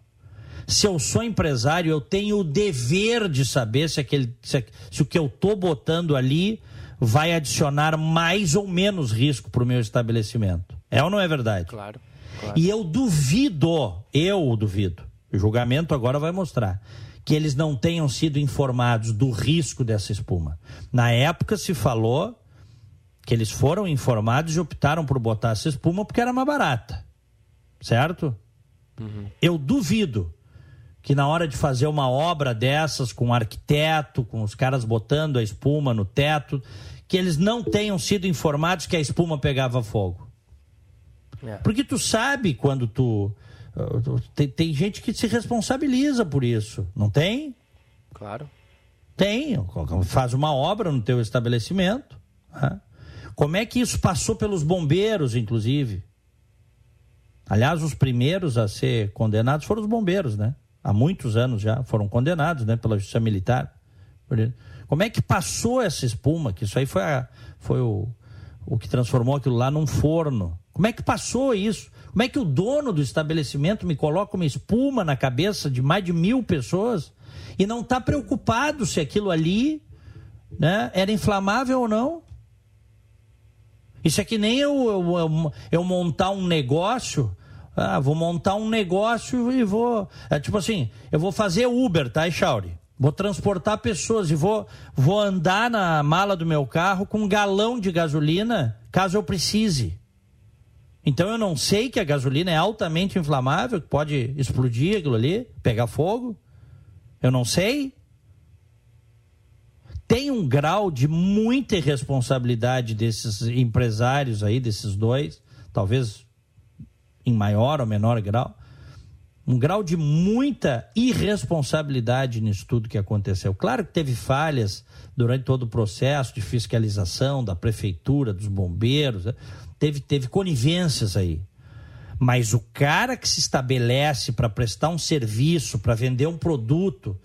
Se eu sou empresário, eu tenho o dever de saber se, aquele, se, se o que eu estou botando ali vai adicionar mais ou menos risco para o meu estabelecimento. É ou não é verdade? Claro, claro. E eu duvido, eu duvido, o julgamento agora vai mostrar, que eles não tenham sido informados do risco dessa espuma. Na época se falou que eles foram informados e optaram por botar essa espuma porque era mais barata. Certo? Uhum. Eu duvido que na hora de fazer uma obra dessas com um arquiteto, com os caras botando a espuma no teto, que eles não tenham sido informados que a espuma pegava fogo. É. Porque tu sabe quando tu. Tem, tem gente que se responsabiliza por isso, não tem? Claro. Tem. Faz uma obra no teu estabelecimento. né? Como é que isso passou pelos bombeiros, inclusive? Aliás, os primeiros a ser condenados foram os bombeiros, né? Há muitos anos já foram condenados, né? Pela justiça militar. Como é que passou essa espuma? Que isso aí foi, a- foi o, o que transformou aquilo lá num forno. Como é que passou isso? Como é que o dono do estabelecimento me coloca uma espuma na cabeça de mais de mil pessoas e não está preocupado se aquilo ali né, era inflamável ou não? Isso é que nem eu, eu, eu, eu montar um negócio. Ah, vou montar um negócio e vou. É tipo assim, eu vou fazer Uber, tá, Echauri? Vou transportar pessoas e vou, vou andar na mala do meu carro com um galão de gasolina, caso eu precise. Então eu não sei que a gasolina é altamente inflamável, que pode explodir aquilo ali, pegar fogo. Eu não sei. tem um grau de muita irresponsabilidade desses empresários aí, desses dois, talvez em maior ou menor grau, um grau de muita irresponsabilidade nisso tudo que aconteceu. Claro que teve falhas durante todo o processo de fiscalização da prefeitura, dos bombeiros, né? Teve, teve conivências aí. Mas o cara que se estabelece para prestar um serviço, para vender um produto,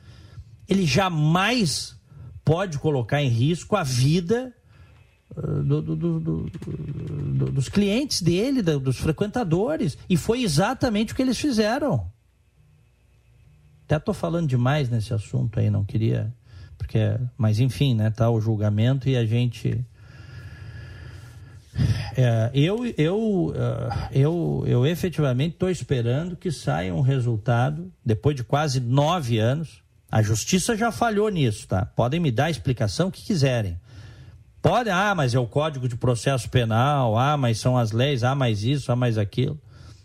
ele jamais pode colocar em risco a vida uh, do, do, do, dos clientes dele, dos frequentadores. E foi exatamente o que eles fizeram. Até estou falando demais nesse assunto aí, não queria. Porque, mas enfim, né? Tá o julgamento e a gente. É, eu, eu, uh, eu, eu efetivamente estou esperando que saia um resultado, depois de quase nove anos, a justiça já falhou nisso, tá? Podem me dar a explicação que quiserem. Podem, ah, mas é o Código de Processo Penal, ah, mas são as leis, ah, mais isso, ah, mais aquilo.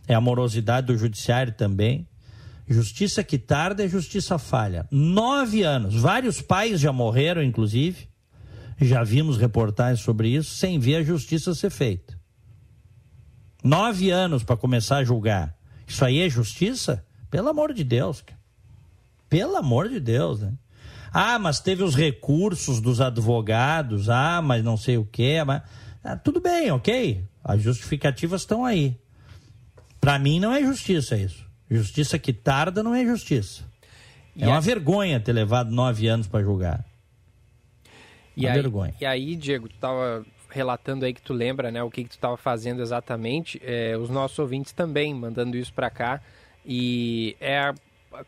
É a morosidade do judiciário também. Justiça que tarda é justiça falha. Nove anos. Vários pais já morreram, inclusive. Já vimos reportagens sobre isso, sem ver a justiça ser feita. Nove anos para começar a julgar. Isso aí é justiça? Pelo amor de Deus, cara. Pelo amor de Deus, né? Ah, mas teve os recursos dos advogados, ah, mas não sei o quê, mas... Ah, tudo bem, ok. As justificativas estão aí. Para mim não é justiça isso. Justiça que tarda não é justiça. É uma vergonha ter levado nove anos para julgar. E aí, vergonha. E aí, Diego, tu estava relatando aí que tu lembra, né, o que, que tu estava fazendo exatamente. É, os nossos ouvintes também mandando isso para cá. E é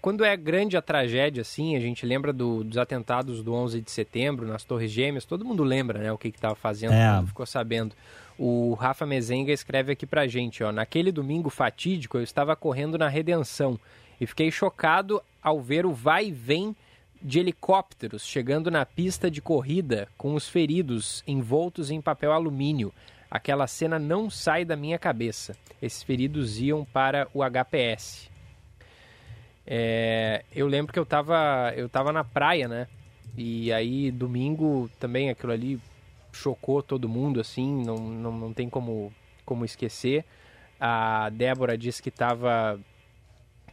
quando é grande a tragédia, assim, a gente lembra do, dos atentados do 11 de setembro nas Torres Gêmeas, todo mundo lembra, né, o que estava fazendo, é. ficou sabendo. O Rafa Mezenga escreve aqui pra gente, ó, naquele domingo fatídico eu estava correndo na Redenção e fiquei chocado ao ver o vai e vem de helicópteros chegando na pista de corrida com os feridos envoltos em papel alumínio. Aquela cena não sai da minha cabeça. Esses feridos iam para o HPS. É, eu lembro que eu tava, eu tava na praia, né? E aí, domingo, também aquilo ali chocou todo mundo, assim, não, não, não tem como, como esquecer. A Débora disse que tava.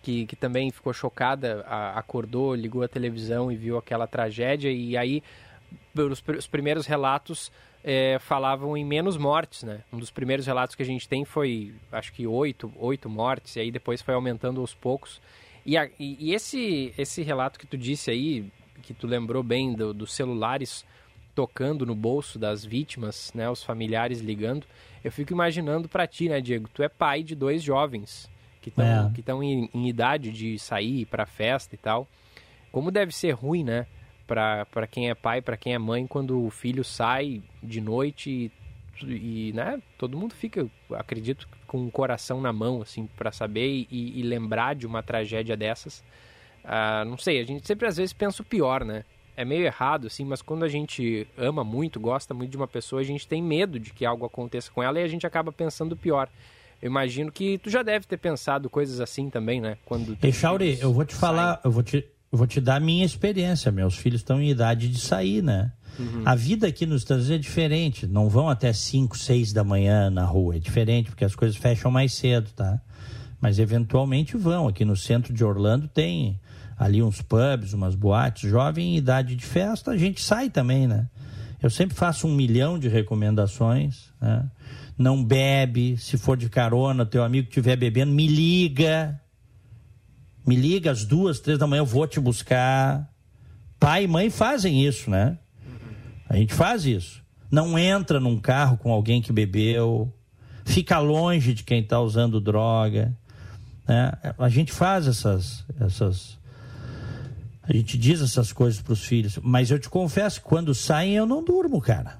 Que, que também ficou chocada, a, acordou, ligou a televisão e viu aquela tragédia. E aí, os, os primeiros relatos é, falavam em menos mortes, né? Um dos primeiros relatos que a gente tem foi, acho que oito, oito mortes, e aí depois foi aumentando aos poucos. E, a, e, e, esse, esse relato que tu disse aí, que tu lembrou bem do, dos celulares tocando no bolso das vítimas, né, os familiares ligando, eu fico imaginando para ti, né, Diego? Tu é pai de dois jovens que estão é. que em, em, idade de sair para festa e tal. Como deve ser ruim, né, para quem é pai, para quem é mãe, quando o filho sai de noite e e né, todo mundo fica, acredito, com o coração na mão, assim, para saber e, e, lembrar de uma tragédia dessas. Ah, não sei, a gente sempre às vezes pensa o pior, né? É meio errado, assim, mas quando a gente ama muito, gosta muito de uma pessoa, a gente tem medo de que algo aconteça com ela e a gente acaba pensando o pior. Eu imagino que tu já deve ter pensado coisas assim também, né? Quando e Chauri, eu vou te falar, eu vou te, eu vou te dar a minha experiência. Meus filhos estão em idade de sair, né? Uhum. A vida aqui nos Estados Unidos é diferente. Não vão até 5, 6 da manhã na rua. É diferente, porque as coisas fecham mais cedo, tá? Mas eventualmente vão. Aqui no centro de Orlando tem ali uns pubs, umas boates. Jovem em idade de festa, a gente sai também, né? Eu sempre faço um milhão de recomendações, né? Não bebe, se for de carona, teu amigo estiver bebendo, me liga. Me liga às duas, três da manhã, eu vou te buscar. Pai e mãe fazem isso, né? A gente faz isso. Não entra num carro com alguém que bebeu, fica longe de quem está usando droga. Né? A gente faz essas, essas. A gente diz essas coisas para os filhos. Mas eu te confesso quando saem eu não durmo, cara.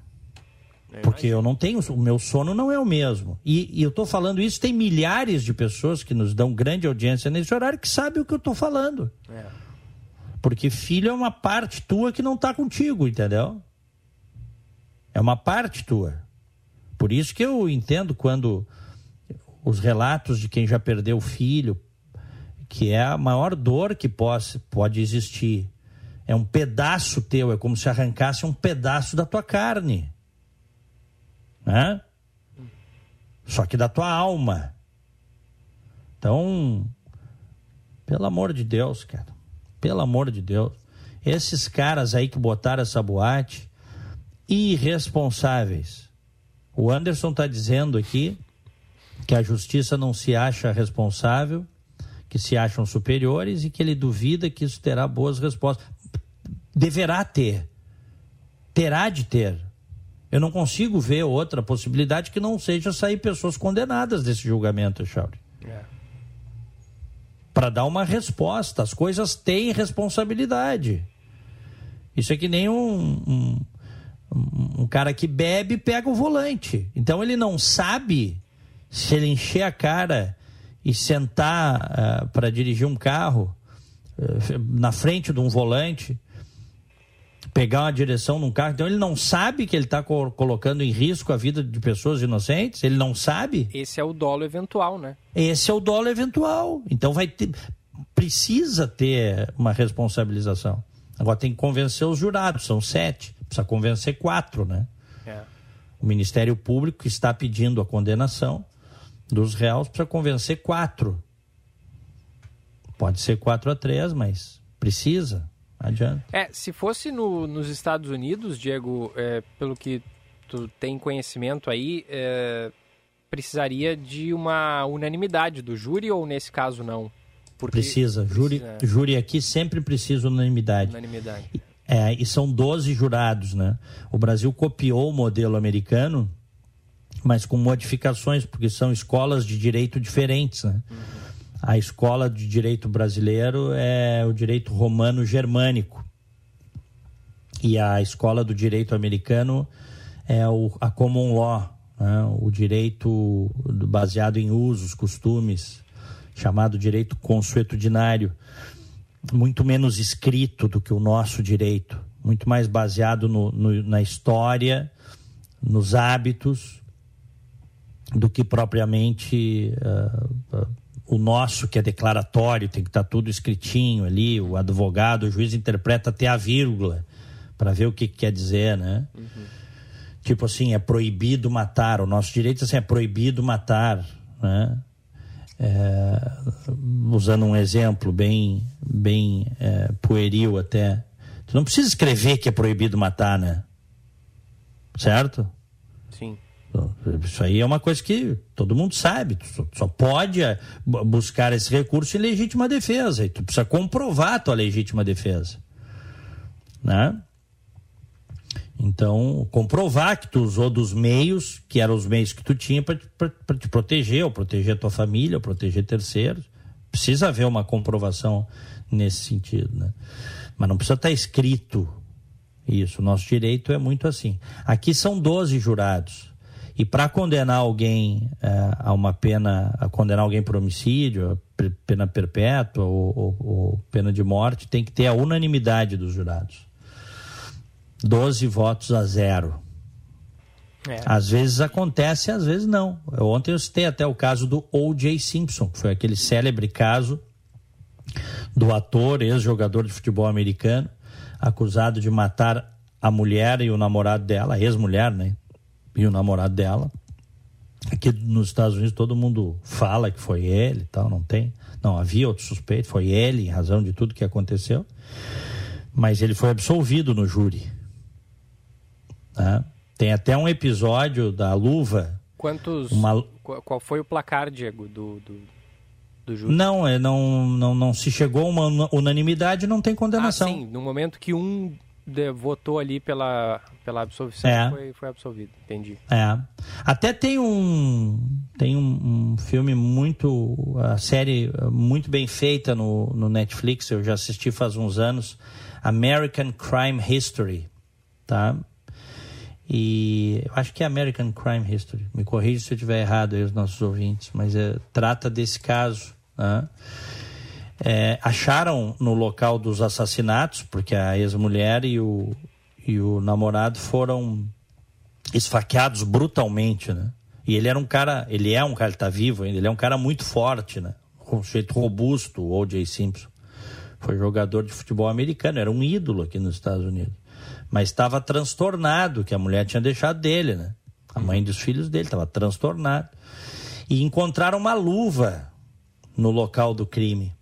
Porque eu não tenho. O meu sono não é o mesmo. E, e eu estou falando isso, tem milhares de pessoas que nos dão grande audiência nesse horário que sabem o que eu estou falando. É. Porque filho é uma parte tua que não está contigo, entendeu? É uma parte tua. Por isso que eu entendo quando os relatos de quem já perdeu filho, que é a maior dor que pode, pode existir, É um pedaço teu, é como se arrancasse um pedaço da tua carne. Né? Só que da tua alma. Então, pelo amor de Deus, cara. Pelo amor de Deus. Esses caras aí que botaram essa boate, irresponsáveis. O Anderson está dizendo aqui que a justiça não se acha responsável, que se acham superiores e que ele duvida que isso terá boas respostas. Deverá ter. Terá de ter. Eu não consigo ver outra possibilidade que não seja sair pessoas condenadas desse julgamento, Chauri. É. Para dar uma resposta. As coisas têm responsabilidade. Isso é que nem um, um, um cara que bebe pega o volante. Então ele não sabe se ele encher a cara e sentar uh, eh, para dirigir um carro uh, na frente de um volante, pegar uma direção num carro, então ele não sabe que ele está co colocando em risco a vida de pessoas inocentes? Ele não sabe? Esse é o dolo eventual, né? Esse é o dolo eventual. Então vai ter, precisa ter uma responsabilização. Agora tem que convencer os jurados, são sete. Precisa convencer quatro, né? É. O Ministério Público está pedindo a condenação dos réus precisa convencer quatro. Pode ser quatro a três, mas precisa. Adianta. É, se fosse no, nos Estados Unidos, Diego, é, pelo que tu tem conhecimento aí, é, precisaria de uma unanimidade do júri ou nesse caso não? Porque precisa. precisa. Júri, júri aqui sempre precisa unanimidade. Unanimidade. É, e são 12 jurados, né? O Brasil copiou o modelo americano, mas com modificações, porque são escolas de direito diferentes, né? Uhum. A escola de direito brasileiro é o direito romano germânico. E a escola do direito americano é o, a common law, né? o direito baseado em usos, costumes, chamado direito consuetudinário, muito menos escrito do que o nosso direito, muito mais baseado no, no, na história, nos hábitos, do que propriamente uh, uh, o nosso, que é declaratório, tem que estar tá tudo escritinho ali, o advogado, o juiz interpreta até a vírgula para ver o que, que, quer dizer, né? Uhum. Tipo assim, é proibido matar, o nosso direito assim, é proibido matar, né? É, usando um exemplo bem, bem é, pueril até. Tu não precisa escrever que é proibido matar, né? Certo? Isso aí é uma coisa que todo mundo sabe. Tu só, pode é, buscar esse recurso em legítima defesa. E tu precisa comprovar a tua legítima defesa. Né? Então, comprovar que tu usou dos meios, que eram os meios que tu tinha para te proteger, ou proteger tua família, ou proteger terceiros. Precisa haver uma comprovação nesse sentido, né? Mas não precisa estar escrito isso. Nosso direito é muito assim. Aqui são 12 jurados. E para condenar alguém é, a uma pena, a condenar alguém por homicídio, pena perpétua ou, ou, ou pena de morte, tem que ter a unanimidade dos jurados. 12 votos a zero. É. Às vezes acontece, às vezes não. Ontem eu citei até o caso do O.J. Simpson, que foi aquele célebre caso do ator, ex-jogador de futebol americano, acusado de matar a mulher e o namorado dela, ex-mulher, né? E o namorado dela. Aqui nos Estados Unidos todo mundo fala que foi ele e tal, não tem. Não, havia outro suspeito, foi ele, em razão de tudo que aconteceu. Mas ele foi absolvido no júri. Né? Tem até um episódio da luva. Quantos. Uma... Qual foi o placar, Diego, do, do, do júri? Não, é, não, não, não se chegou a uma unanimidade, não tem condenação. Ah, sim, no momento que um de, votou ali pela, pela absolvição, é. foi, foi absolvido, entendi. É. Até tem um tem um, um, filme muito a série muito bem feita no, no Netflix, eu já assisti faz uns anos, American Crime History, tá? E eu acho que é American Crime History. Me corrija se eu estiver errado aí, os nossos ouvintes, mas é, trata desse caso. Né? É, acharam no local dos assassinatos, porque a ex-mulher e o, e o namorado foram esfaqueados brutalmente, né? E ele era um cara, ele é um cara, ele tá vivo ainda, ele é um cara muito forte, né? Um jeito robusto, o O.J. Simpson. Foi jogador de futebol americano, era um ídolo aqui nos Estados Unidos. Mas estava transtornado, que a mulher tinha deixado dele, né? A mãe dos filhos dele estava transtornado. E encontraram uma luva no local do crime.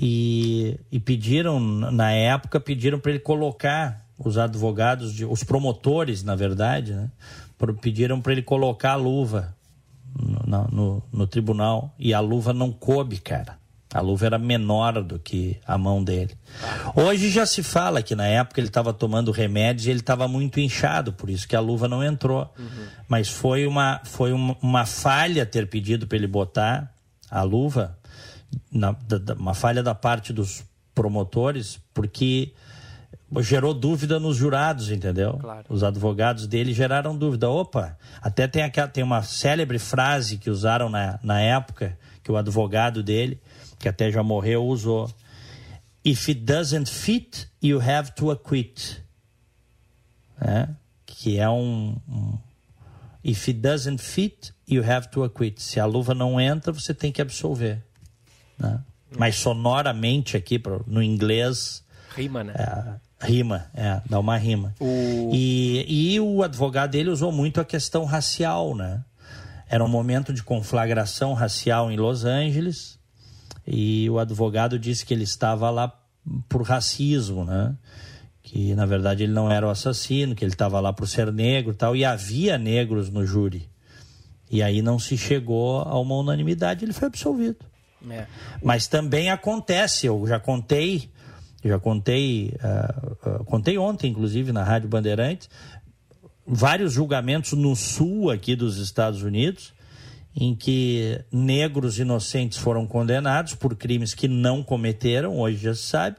E, e pediram, na época, pediram para ele colocar os advogados, de, os promotores, na verdade, né? pediram para ele colocar a luva no, no, no, tribunal e a luva não coube, cara. A luva era menor do que a mão dele. Hoje já se fala que na época ele estava tomando remédios e ele estava muito inchado, por isso que a luva não entrou. Uhum. Mas foi uma, foi uma, uma falha ter pedido para ele botar a luva, na, da, uma falha da parte dos promotores, porque gerou dúvida nos jurados, entendeu? Claro. Os advogados dele geraram dúvida. Opa, até tem, aquela, tem uma célebre frase que usaram na, na época, que o advogado dele, que até já morreu, usou. If it doesn't fit, you have to acquit. É? Que é um, um... If it doesn't fit, you have to acquit. Se a luva não entra, você tem que absolver. Né? Mas sonoramente aqui, no inglês... Rima, né? É, Rima, é, dá uma rima. O... E, e o advogado dele usou muito a questão racial, né? Era um momento de conflagração racial em Los Angeles e o advogado disse que ele estava lá por racismo, né? Que na verdade ele não era o assassino, que ele estava lá por ser negro e tal, e havia negros no júri. E aí não se chegou a uma unanimidade, ele foi absolvido. É. Mas também acontece, eu já contei já contei, uh, uh, contei ontem, inclusive, na Rádio Bandeirantes, vários julgamentos no sul aqui dos Estados Unidos, em que negros inocentes foram condenados por crimes que não cometeram, hoje já se sabe,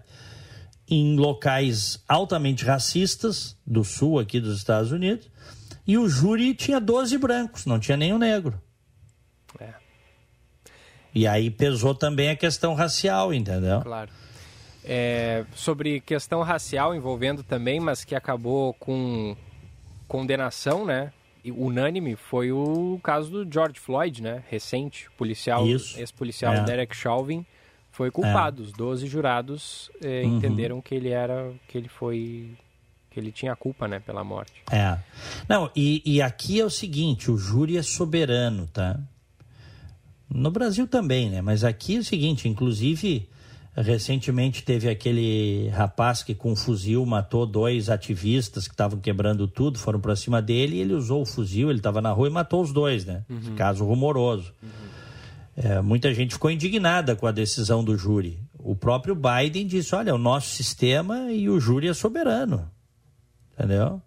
em locais altamente racistas do sul aqui dos Estados Unidos, e o júri tinha 12 brancos, não tinha nenhum negro. É. E aí pesou também a questão racial, entendeu? Claro é, sobre questão racial envolvendo também, mas que acabou com condenação, né? Unânime foi o caso do George Floyd, né? Recente, policial, ex-policial é. Derek Chauvin foi culpado. É. Os 12 jurados é, uhum. entenderam que ele era, que ele foi que ele tinha culpa, né, pela morte. É. Não, e, e aqui é o seguinte, o júri é soberano, tá? No Brasil também, né? Mas aqui é o seguinte, inclusive Recentemente teve aquele rapaz que com um fuzil matou dois ativistas que estavam quebrando tudo, foram para cima dele e ele usou o fuzil, ele estava na rua e matou os dois, né? Uhum. Caso rumoroso. Uhum. É, muita gente ficou indignada com a decisão do júri. O próprio Biden disse: olha, o nosso sistema e o júri é soberano. Entendeu?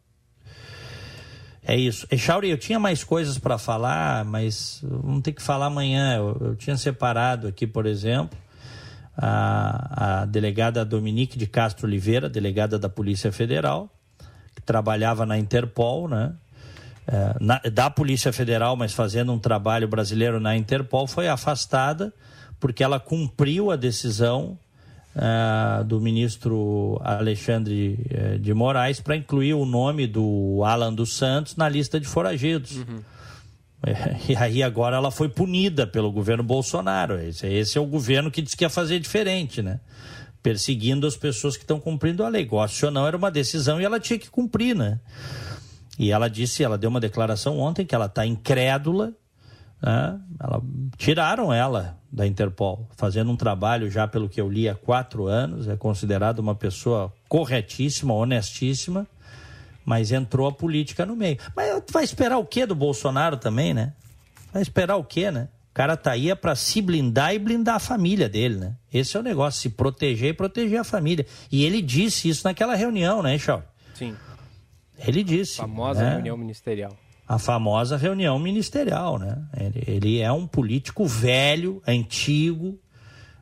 É isso. Echauri, eu tinha mais coisas para falar, mas vamos ter que falar amanhã. Eu, eu tinha separado aqui, por exemplo a, a delegada Dominique de Castro Oliveira, delegada da Polícia Federal, que trabalhava na Interpol, né? É, na, da Polícia Federal, mas fazendo um trabalho brasileiro na Interpol, foi afastada porque ela cumpriu a decisão uh, do ministro Alexandre uh, de Moraes para incluir o nome do Alan dos Santos na lista de foragidos. Uhum. E aí agora ela foi punida pelo governo Bolsonaro. Esse, esse, é o governo que diz que ia fazer diferente, né? Perseguindo as pessoas que estão cumprindo a lei. Goste ou não, era uma decisão e ela tinha que cumprir, né? E ela disse, ela deu uma declaração ontem que ela está incrédula. Né? Ela, tiraram ela da Interpol, fazendo um trabalho já, pelo que eu li, há quatro anos. É considerada uma pessoa corretíssima, honestíssima mas entrou a política no meio. Mas vai esperar o quê do Bolsonaro também, né? Vai esperar o quê, né? O cara tá aí é para se blindar e blindar a família dele, né? Esse é o negócio, se proteger e proteger a família. E ele disse isso naquela reunião, né, Chau? Sim. Ele disse. A famosa né? reunião ministerial. A famosa reunião ministerial, né? Ele, ele é um político velho, antigo,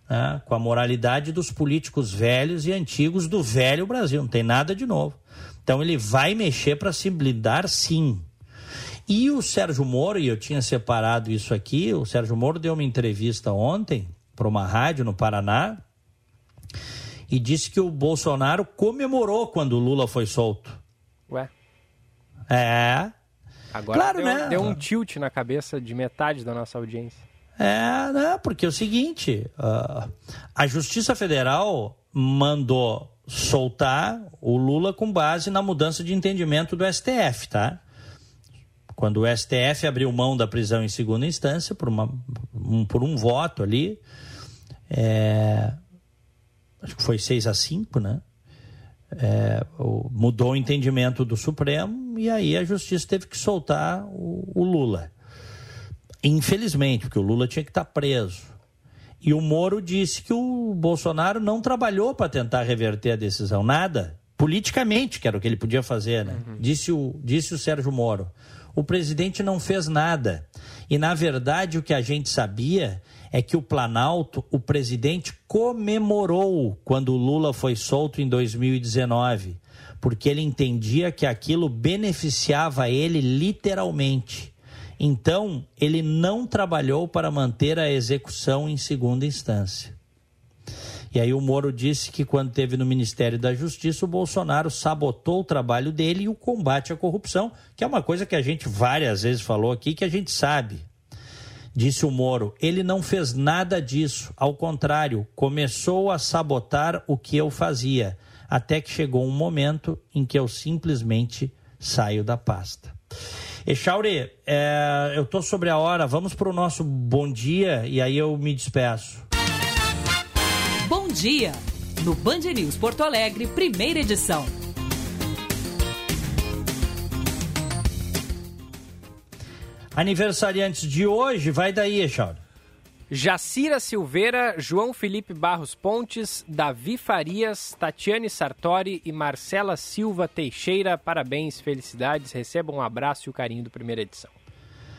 né? com a moralidade dos políticos velhos e antigos do velho Brasil. Não tem nada de novo. Então ele vai mexer para se blindar, sim. E o Sérgio Moro, e eu tinha separado isso aqui, o Sérgio Moro deu uma entrevista ontem para uma rádio no Paraná e disse que o Bolsonaro comemorou quando o Lula foi solto. Ué? É. Agora claro, deu, né? deu um tilt na cabeça de metade da nossa audiência. É, né? Porque é o seguinte, uh, a Justiça Federal mandou soltar o Lula com base na mudança de entendimento do STF, tá? Quando o STF abriu mão da prisão em segunda instância por, uma, um, por um voto ali, é, acho que foi 6 a 5, né? É, mudou o entendimento do Supremo e aí a justiça teve que soltar o, o Lula. Infelizmente, porque o Lula tinha que estar preso. E o Moro disse que o Bolsonaro não trabalhou para tentar reverter a decisão, nada. Politicamente, que era o que ele podia fazer, né? Uhum. Disse, o, disse o Sérgio Moro. O presidente não fez nada. E, na verdade, o que a gente sabia é que o Planalto, o presidente comemorou quando o Lula foi solto em 2019, porque ele entendia que aquilo beneficiava ele literalmente. Então, ele não trabalhou para manter a execução em segunda instância. E aí o Moro disse que quando teve no Ministério da Justiça, o Bolsonaro sabotou o trabalho dele e o combate à corrupção, que é uma coisa que a gente várias vezes falou aqui, que a gente sabe. Disse o Moro, ele não fez nada disso, ao contrário, começou a sabotar o que eu fazia, até que chegou um momento em que eu simplesmente saio da pasta. Echauri, é, eu estou sobre a hora, vamos para o nosso bom dia e aí eu me despeço. Bom dia, no Band News Porto Alegre, primeira edição. Aniversariantes de hoje, vai daí, Echauri. Jacira Silveira, João Felipe Barros Pontes, Davi Farias, Tatiane Sartori e Marcela Silva Teixeira. Parabéns, felicidades, recebam um abraço e o carinho do primeira edição.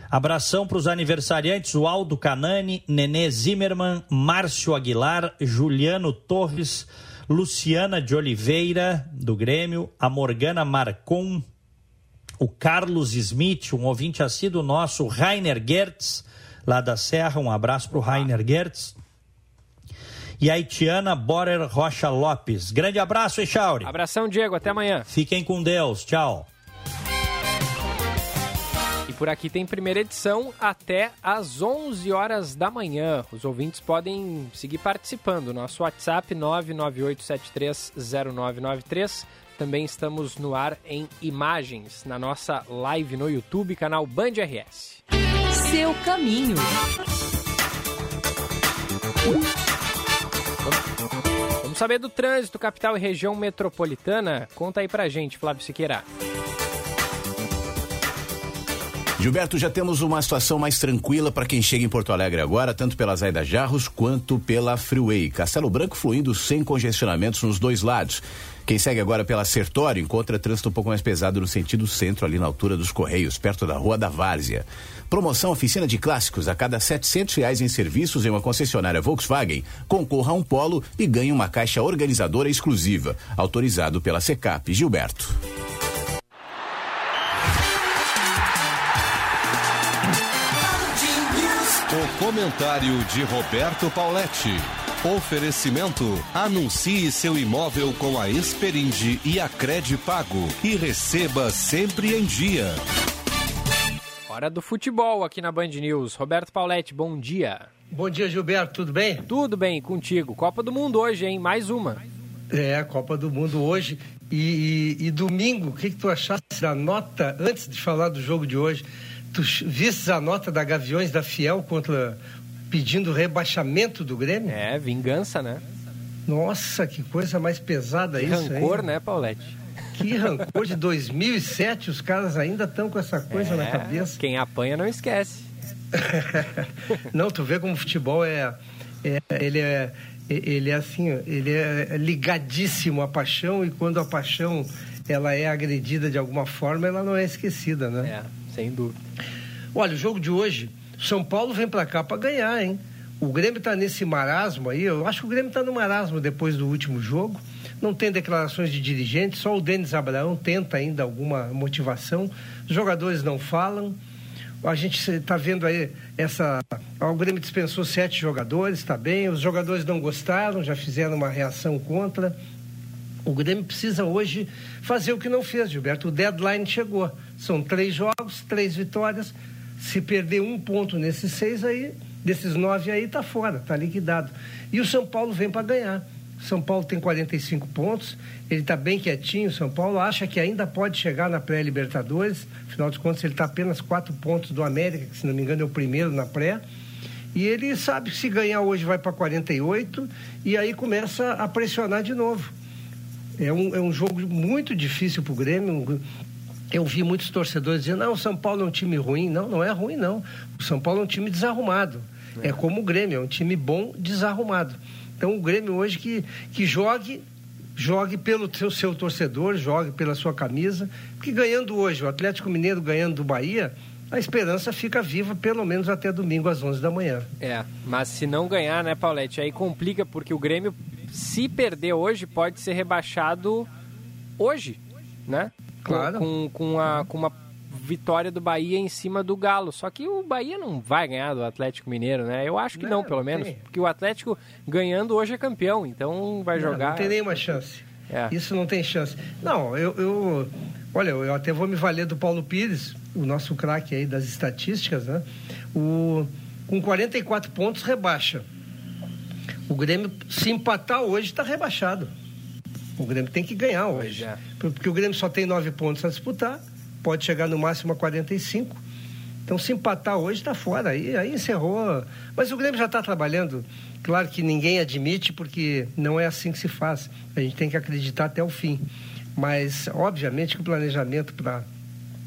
Abração para os aniversariantes: o Aldo Canani, Nenê Zimmermann, Márcio Aguilar, Juliano Torres, Luciana de Oliveira, do Grêmio, a Morgana Marcon, o Carlos Smith, um ouvinte assíduo nosso, Rainer Gertz lá da Serra. Um abraço para o Rainer Gertz. E a Itiana Borer Rocha Lopes. Grande abraço, Echauri. Abração, Diego. Até amanhã. Fiquem com Deus. Tchau. E por aqui tem primeira edição até às 11 horas da manhã. Os ouvintes podem seguir participando. Nosso WhatsApp 998730993. Também estamos no ar em imagens na nossa live no YouTube, canal Band RS seu caminho. Vamos saber do trânsito, capital e região metropolitana? Conta aí pra gente, Flávio Siqueira. Gilberto, já temos uma situação mais tranquila para quem chega em Porto Alegre agora, tanto pela Zaida Jarros quanto pela Freeway. Castelo Branco fluindo sem congestionamentos nos dois lados. Quem segue agora pela Sertório encontra trânsito um pouco mais pesado no sentido centro, ali na altura dos Correios, perto da Rua da Várzea. Promoção oficina de clássicos a cada setecentos reais em serviços em uma concessionária Volkswagen. Concorra a um polo e ganhe uma caixa organizadora exclusiva. Autorizado pela Secap. Gilberto. O comentário de Roberto Pauletti. Oferecimento: anuncie seu imóvel com a Esperinde e a Cred Pago e receba sempre em dia. Hora do futebol aqui na Band News. Roberto Pauletti, bom dia. Bom dia, Gilberto, tudo bem? Tudo bem, contigo. Copa do Mundo hoje, hein? Mais uma. É, Copa do Mundo hoje. E, e, e domingo, o que, que tu achaste da nota, antes de falar do jogo de hoje, tu viste a nota da Gaviões da Fiel contra pedindo rebaixamento do Grêmio? É, vingança, né? Nossa, que coisa mais pesada que isso, rancor, hein? né, Paulette? Que rancor de 2007, os caras ainda estão com essa coisa é, na cabeça. Quem apanha não esquece. não, tu vê como o futebol é, é, ele é ele é assim, ele é ligadíssimo à paixão e quando a paixão ela é agredida de alguma forma, ela não é esquecida, né? É, sem dúvida. Olha, o jogo de hoje, São Paulo vem para cá para ganhar, hein? O Grêmio está nesse marasmo aí, eu acho que o Grêmio está no marasmo depois do último jogo não tem declarações de dirigentes, só o Denis Abraão tenta ainda alguma motivação, os jogadores não falam. A gente está vendo aí essa. O Grêmio dispensou sete jogadores, está bem. Os jogadores não gostaram, já fizeram uma reação contra. O Grêmio precisa hoje fazer o que não fez, Gilberto. O deadline chegou. São três jogos, três vitórias. Se perder um ponto nesses seis aí, desses nove aí, está fora, está liquidado. E o São Paulo vem para ganhar. São Paulo tem 45 pontos, ele está bem quietinho. São Paulo acha que ainda pode chegar na pré-Libertadores, afinal de contas, ele está apenas quatro pontos do América, que se não me engano é o primeiro na pré. E ele sabe que se ganhar hoje vai para 48 e aí começa a pressionar de novo. É um, é um jogo muito difícil para o Grêmio. Eu vi muitos torcedores dizendo: não, o São Paulo é um time ruim. Não, não é ruim, não. O São Paulo é um time desarrumado. É, é como o Grêmio, é um time bom, desarrumado. Então o Grêmio hoje que, que jogue, jogue pelo seu, seu torcedor, jogue pela sua camisa, porque ganhando hoje, o Atlético Mineiro ganhando do Bahia, a esperança fica viva pelo menos até domingo às 11 da manhã. É, mas se não ganhar, né, Paulette, aí complica porque o Grêmio, se perder hoje, pode ser rebaixado hoje, né? Claro. Com, com, a, com uma vitória do Bahia em cima do Galo. Só que o Bahia não vai ganhar do Atlético Mineiro, né? Eu acho que não, não pelo menos. Tem. Porque o Atlético ganhando hoje é campeão, então vai não, jogar. Não tem nenhuma chance. É. Isso não tem chance. Não, eu, eu. Olha, eu até vou me valer do Paulo Pires, o nosso craque aí das estatísticas, né? O, com 44 pontos, rebaixa. O Grêmio, se empatar hoje, está rebaixado. O Grêmio tem que ganhar hoje. É. Porque o Grêmio só tem nove pontos a disputar pode chegar no máximo a 45. Então, se empatar hoje, está fora. Aí, aí encerrou. Mas o Grêmio já está trabalhando. Claro que ninguém admite, porque não é assim que se faz. A gente tem que acreditar até o fim. Mas, obviamente, que o planejamento para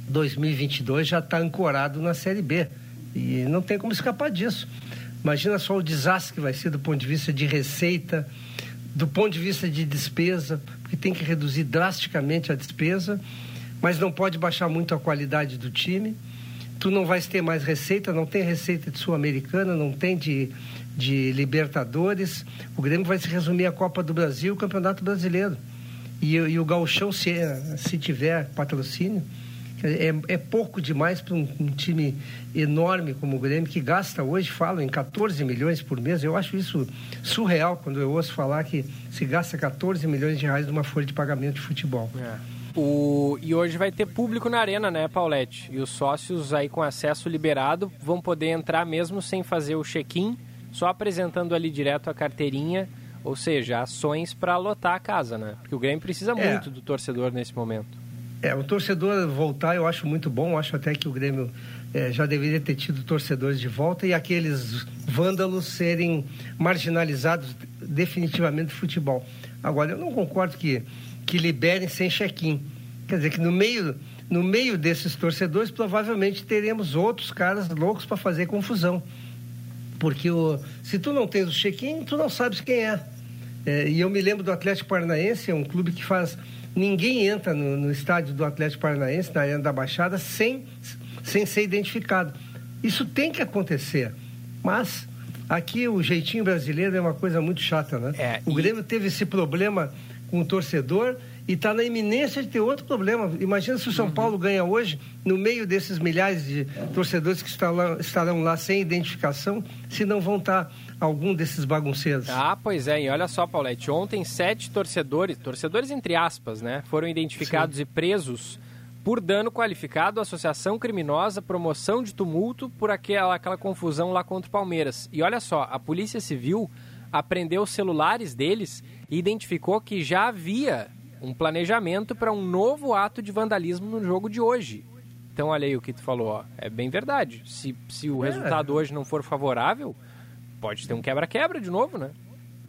2022 já está ancorado na Série B. E não tem como escapar disso. Imagina só o desastre que vai ser do ponto de vista de receita, do ponto de vista de despesa, porque tem que reduzir drasticamente a despesa mas não pode baixar muito a qualidade do time. Tu não vais ter mais receita, não tem receita de Sul-Americana, não tem de, de Libertadores. O Grêmio vai se resumir a Copa do Brasil e o Campeonato Brasileiro. E, e o Gauchão, se, se tiver patrocínio, é, é pouco demais para um, um, time enorme como o Grêmio, que gasta hoje, falam em 14 milhões por mês. Eu acho isso surreal quando eu ouço falar que se gasta 14 milhões de reais numa folha de pagamento de futebol. É. O... E hoje vai ter público na arena, né, Paulette? E os sócios aí com acesso liberado vão poder entrar mesmo sem fazer o check-in, só apresentando ali direto a carteirinha, ou seja, ações para lotar a casa, né? Porque o Grêmio precisa é. muito do torcedor nesse momento. É, o torcedor voltar eu acho muito bom, acho até que o Grêmio é, já deveria ter tido torcedores de volta e aqueles vândalos serem marginalizados definitivamente do futebol. Agora, eu não concordo que que liberem sem check-in. Quer dizer que no meio, no meio desses torcedores, provavelmente teremos outros caras loucos para fazer confusão. Porque o, se tu não tens o check-in, tu não sabes quem é. é. E eu me lembro do Atlético Paranaense, é um clube que faz. Ninguém entra no, no estádio do Atlético Paranaense, na Arena da Baixada, sem, sem ser identificado. Isso tem que acontecer. Mas aqui o jeitinho brasileiro é uma coisa muito chata, né? É, o Grêmio teve esse problema com o torcedor e está na iminência de ter outro problema. Imagina se o São uhum. Paulo ganha hoje, no meio desses milhares de torcedores que estarão lá, estarão lá sem identificação, se não vão estar tá algum desses bagunceiros. Ah, pois é, e olha só, Paulette, ontem sete torcedores, torcedores entre aspas, né, foram identificados Sim. e presos por dano qualificado, associação criminosa, promoção de tumulto por aquela, aquela confusão lá contra o Palmeiras. E olha só, a Polícia Civil apreendeu os celulares deles e identificou que já havia um planejamento para um novo ato de vandalismo no jogo de hoje. Então, olha aí o que tu falou, ó. é bem verdade. Se, se o é. resultado hoje não for favorável, pode ter um quebra-quebra de novo, né?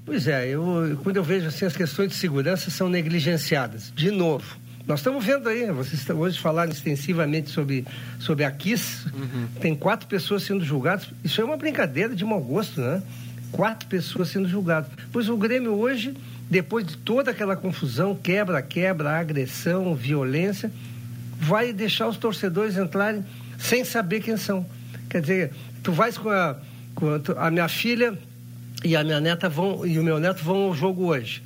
Pois é, eu, quando eu vejo assim, as questões de segurança são negligenciadas. De novo, nós estamos vendo aí, vocês hoje falaram extensivamente sobre, sobre a KISS, uhum. tem quatro pessoas sendo julgadas. Isso é uma brincadeira de mau gosto, né? quatro pessoas sendo julgadas. Pois o Grêmio hoje, depois de toda aquela confusão, quebra-quebra, agressão, violência, vai deixar os torcedores entrarem sem saber quem são. Quer dizer, tu vais com a, com a, minha filha e a minha neta vão e o meu neto vão ao jogo hoje.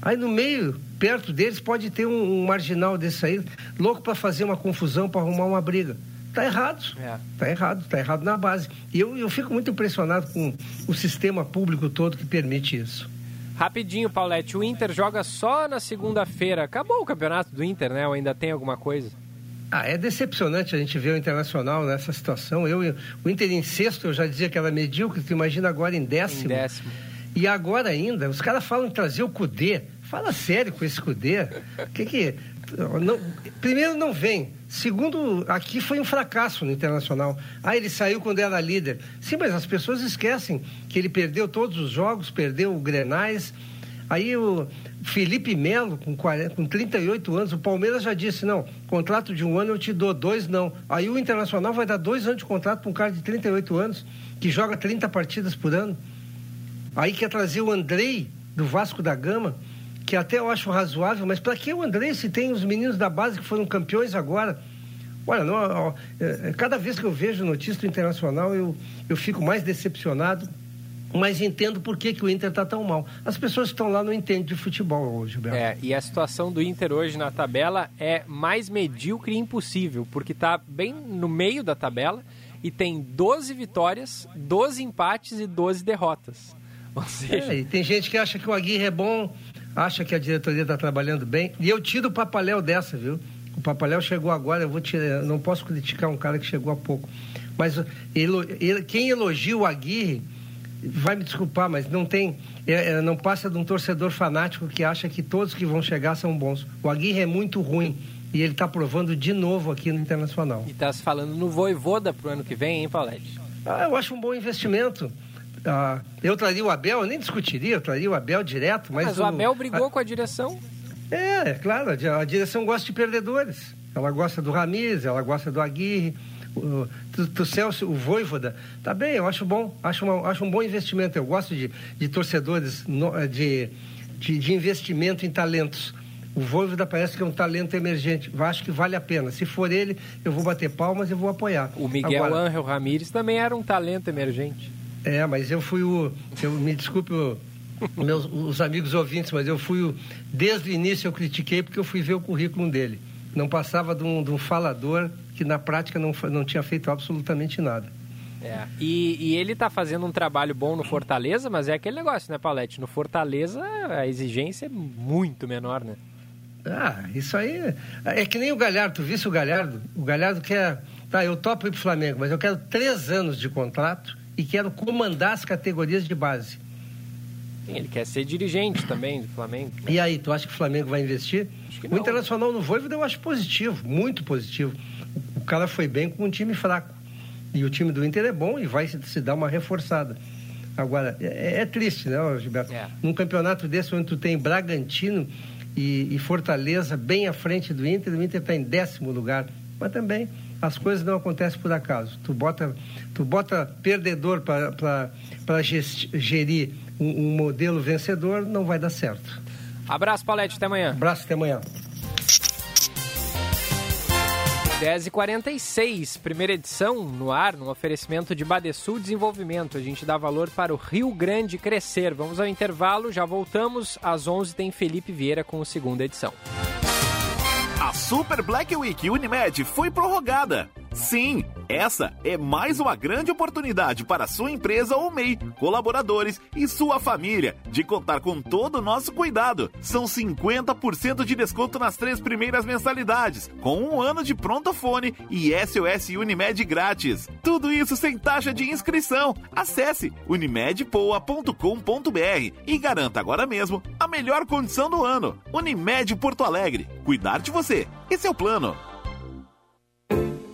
Aí no meio, perto deles, pode ter um, um marginal desse aí, louco para fazer uma confusão, para arrumar uma briga. Está errado. É. Tá errado, está errado na base. E eu, eu fico muito impressionado com o sistema público todo que permite isso. Rapidinho, Paulette, o Inter joga só na segunda-feira. Acabou o campeonato do Inter, né? Ou ainda tem alguma coisa? Ah, é decepcionante a gente ver o Internacional nessa situação. Eu, o Inter em sexto, eu já dizia que era medíocre, tu imagina agora em décimo. Em décimo. E agora ainda, os caras falam em trazer o Cudê. Fala sério com esse Cudê. Que que... Não, primeiro, não vem. Segundo, aqui foi um fracasso no Internacional. Ah, ele saiu quando era líder. Sim, mas as pessoas esquecem que ele perdeu todos os jogos, perdeu o Grenais. Aí o Felipe Melo, com, 40, com 38 anos, o Palmeiras já disse, não, contrato de um ano eu te dou, dois não. Aí o Internacional vai dar dois anos de contrato para um cara de 38 anos, que joga 30 partidas por ano. Aí quer trazer o Andrei, do Vasco da Gama, que até eu acho razoável, mas para que o André se tem os meninos da base que foram campeões agora? Olha, não, ó, é, cada vez que eu vejo notícia internacional, eu, eu fico mais decepcionado, mas entendo por que, que o Inter está tão mal. As pessoas que estão lá não entendem de futebol hoje, Gilberto. É, e a situação do Inter hoje na tabela é mais medíocre e impossível, porque está bem no meio da tabela e tem 12 vitórias, 12 empates e 12 derrotas. Ou seja... É, e tem gente que acha que o Aguirre é bom, acha que a diretoria está trabalhando bem. E eu tiro o Papaléu dessa, viu? O Papaléu chegou agora, eu vou tirar, não posso criticar um cara que chegou há pouco. Mas ele, ele, quem elogia o Aguirre, vai me desculpar, mas não tem. É, é, não passa de um torcedor fanático que acha que todos que vão chegar são bons. O Aguirre é muito ruim. E ele está provando de novo aqui no Internacional. E está se falando no Voivoda para o ano que vem, hein, Paulete? Ah, eu acho um bom investimento. Ah, eu traria o Abel, eu nem discutiria, eu traria o Abel direto. Mas, mas o, o Abel brigou a... com a direção. É, é claro, a direção gosta de perdedores. Ela gosta do Ramires, ela gosta do Aguirre, o, Celso, o Voivoda. Tá bem, eu acho bom, acho, uma, acho um bom investimento. Eu gosto de, de torcedores, no, de, de, de investimento em talentos. O Voivoda parece que é um talento emergente. Acho que vale a pena. Se for ele, eu vou bater palmas e vou apoiar. O Miguel Agora, Ángel Ramírez também era um talento emergente. É, mas eu fui o. Eu, me desculpe o, meus, os amigos ouvintes, mas eu fui o. Desde o início eu critiquei porque eu fui ver o currículo dele. Não passava de um, de um falador que na prática não, não tinha feito absolutamente nada. É. E, e, ele está fazendo um trabalho bom no Fortaleza, mas é aquele negócio, né, Paulette? No Fortaleza a exigência é muito menor, né? Ah, isso aí. É que nem o Galhardo, tu visse o Galhardo? O Galhardo quer. Tá, eu topo ir pro Flamengo, mas eu quero três anos de contrato e quero comandar as categorias de base. Sim, ele quer ser dirigente também do Flamengo. E aí, tu acha que o Flamengo vai investir? o Internacional no Voivoda eu acho positivo, muito positivo. O cara foi bem com um time fraco. E o time do Inter é bom e vai se, se dar uma reforçada. Agora, é, é triste, né, Gilberto? É. Num campeonato desse, onde tu tem Bragantino e, e Fortaleza bem à frente do Inter, o Inter está em décimo lugar. Mas também as coisas não acontecem por acaso. Tu bota, tu bota perdedor para gerir um, um, modelo vencedor, não vai dar certo. Abraço, Palete, até amanhã. Abraço, até amanhã. 10h46, primeira edição no ar, no oferecimento de Badesul Desenvolvimento. A gente dá valor para o Rio Grande crescer. Vamos ao intervalo, já voltamos. Às 11 tem Felipe Vieira com a segunda edição. A Super Black Week Unimed foi prorrogada. Sim, essa é mais uma grande oportunidade para sua empresa ou MEI, colaboradores e sua família de contar com todo o nosso cuidado. São 50% de desconto nas três primeiras mensalidades, com um ano de prontofone e SOS Unimed grátis. Tudo isso sem taxa de inscrição. Acesse unimedpoa.com.br e garanta agora mesmo a melhor condição do ano. Unimed Porto Alegre. Cuidar de você. Esse é o plano.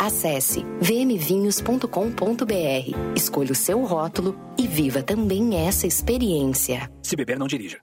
Acesse vmvinhos.com.br, escolha o seu rótulo e viva também essa experiência. Se beber, não dirija.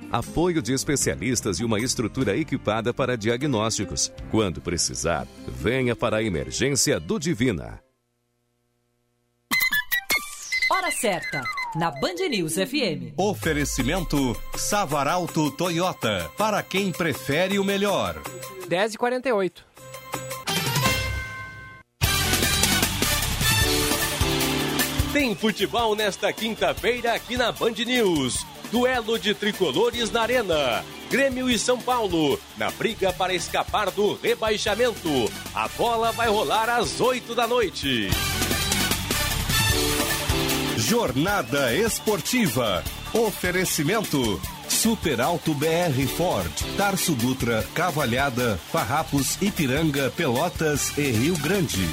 apoio de especialistas e uma estrutura equipada para diagnósticos. Quando precisar, venha para a emergência do Divina. Hora certa, na Band News FM. Oferecimento Savaralto Toyota, para quem prefere o melhor. 10h48. Tem futebol nesta quinta-feira aqui na Band News. Duelo de tricolores na Arena. Grêmio e São Paulo, na briga para escapar do rebaixamento. A bola vai rolar às 8 da noite. Jornada Esportiva. Oferecimento. Super Alto BR Ford, Tarso Dutra, Cavalhada, Farrapos, Ipiranga, Pelotas e Rio Grande.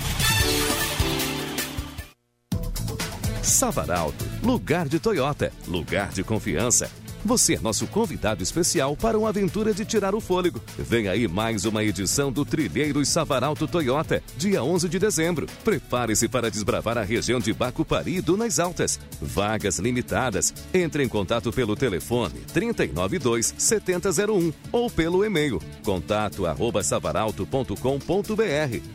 Savaralto, lugar de Toyota, lugar de confiança. Você é nosso convidado especial para uma aventura de tirar o fôlego. Vem aí mais uma edição do Trilheiros Savaralto Toyota, dia 11 de dezembro. Prepare-se para desbravar a região de Bacupari e Dunas Altas. Vagas limitadas. Entre em contato pelo telefone 392 7001 ou pelo e-mail contato arroba savaralto.com.br.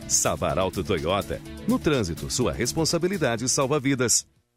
Savaralto Toyota. No trânsito, sua responsabilidade salva vidas.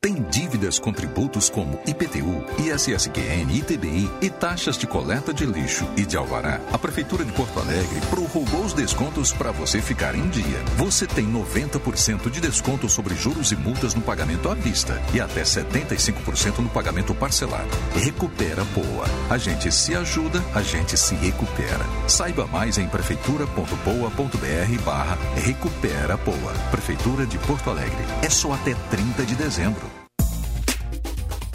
Tem dívidas com tributos como IPTU, ISSQN, ITBI e taxas de coleta de lixo e de alvará. A Prefeitura de Porto Alegre prorrogou os descontos para você ficar em dia. Você tem 90% de desconto sobre juros e multas no pagamento à vista e até 75% no pagamento parcelado. Recupera Poa. A gente se ajuda, a gente se recupera. Saiba mais em prefeitura.poa.br barra Recupera Poa. Prefeitura de Porto Alegre. É só até 30 de dezembro.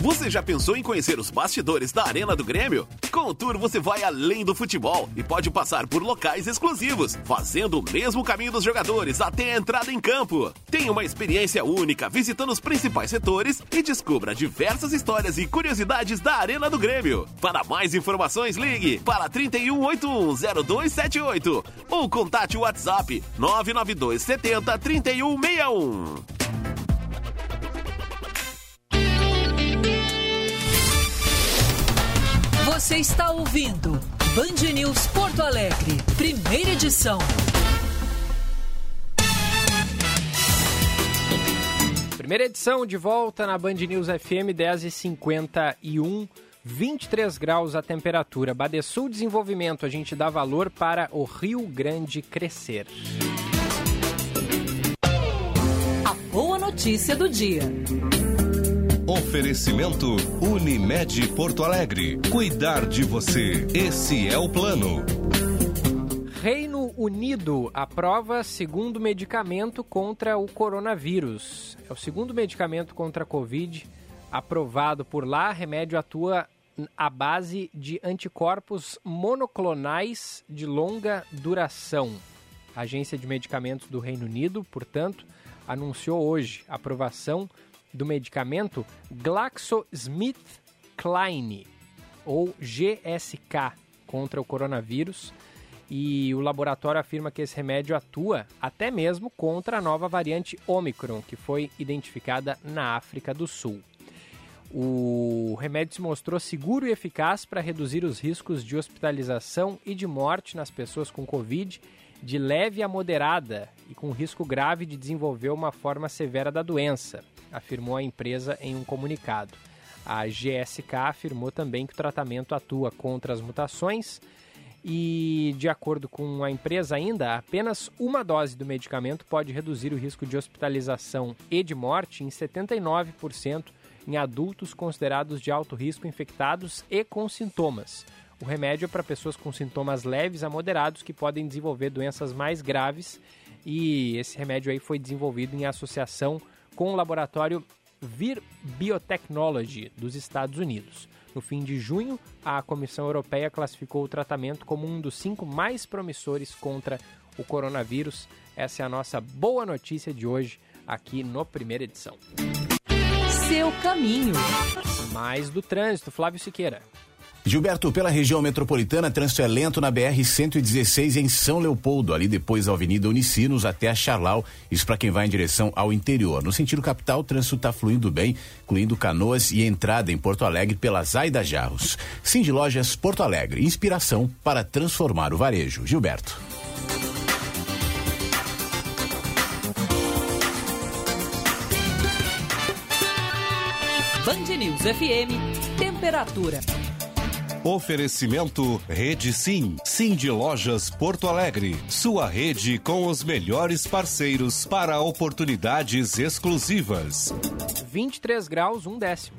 Você já pensou em conhecer os bastidores da Arena do Grêmio? Com o Tour você vai além do futebol e pode passar por locais exclusivos, fazendo o mesmo caminho dos jogadores até a entrada em campo. Tenha uma experiência única visitando os principais setores e descubra diversas histórias e curiosidades da Arena do Grêmio. Para mais informações, ligue para 31810278 ou contate o WhatsApp 992 70 3161. Você está ouvindo Band News Porto Alegre, primeira edição. Primeira edição de volta na Band News FM 10h51. 23 graus a temperatura. Badesul Desenvolvimento, a gente dá valor para o Rio Grande crescer. A boa notícia do dia. Oferecimento Unimed Porto Alegre. Cuidar de você. Esse é o plano. Reino Unido aprova segundo medicamento contra o coronavírus. É o segundo medicamento contra a Covid aprovado por lá. Remédio atua à base de anticorpos monoclonais de longa duração. A Agência de Medicamentos do Reino Unido, portanto, anunciou hoje a aprovação do medicamento GlaxoSmithKline, ou GSK, contra o coronavírus. E o laboratório afirma que esse remédio atua até mesmo contra a nova variante Omicron, que foi identificada na África do Sul. O remédio se mostrou seguro e eficaz para reduzir os riscos de hospitalização e de morte nas pessoas com Covid de leve a moderada e com risco grave de desenvolver uma forma severa da doença, afirmou a empresa em um comunicado. A GSK afirmou também que o tratamento atua contra as mutações e, de acordo com a empresa ainda, apenas uma dose do medicamento pode reduzir o risco de hospitalização e de morte em 79% em adultos considerados de alto risco infectados e com sintomas. O remédio é para pessoas com sintomas leves a moderados que podem desenvolver doenças mais graves e esse remédio aí foi desenvolvido em associação com o laboratório Vir Biotechnology dos Estados Unidos. No fim de junho, a Comissão Europeia classificou o tratamento como um dos cinco mais promissores contra o coronavírus. Essa é a nossa boa notícia de hoje aqui no Primeira Edição. Seu caminho. Mais do trânsito, Flávio Siqueira. Gilberto, pela região metropolitana, trânsito é lento na BR-116 em São Leopoldo, ali depois da Avenida Unicinos até a Charlau, isso para quem vai em direção ao interior. No sentido capital, o trânsito está fluindo bem, incluindo Canoas e entrada em Porto Alegre pela Zaida Jarros. Sim de Lojas Porto Alegre, inspiração para transformar o varejo. Gilberto. Band News FM, temperatura. Oferecimento Rede Sim, Sim de Lojas Porto Alegre. Sua rede com os melhores parceiros para oportunidades exclusivas. 23 graus, um décimo.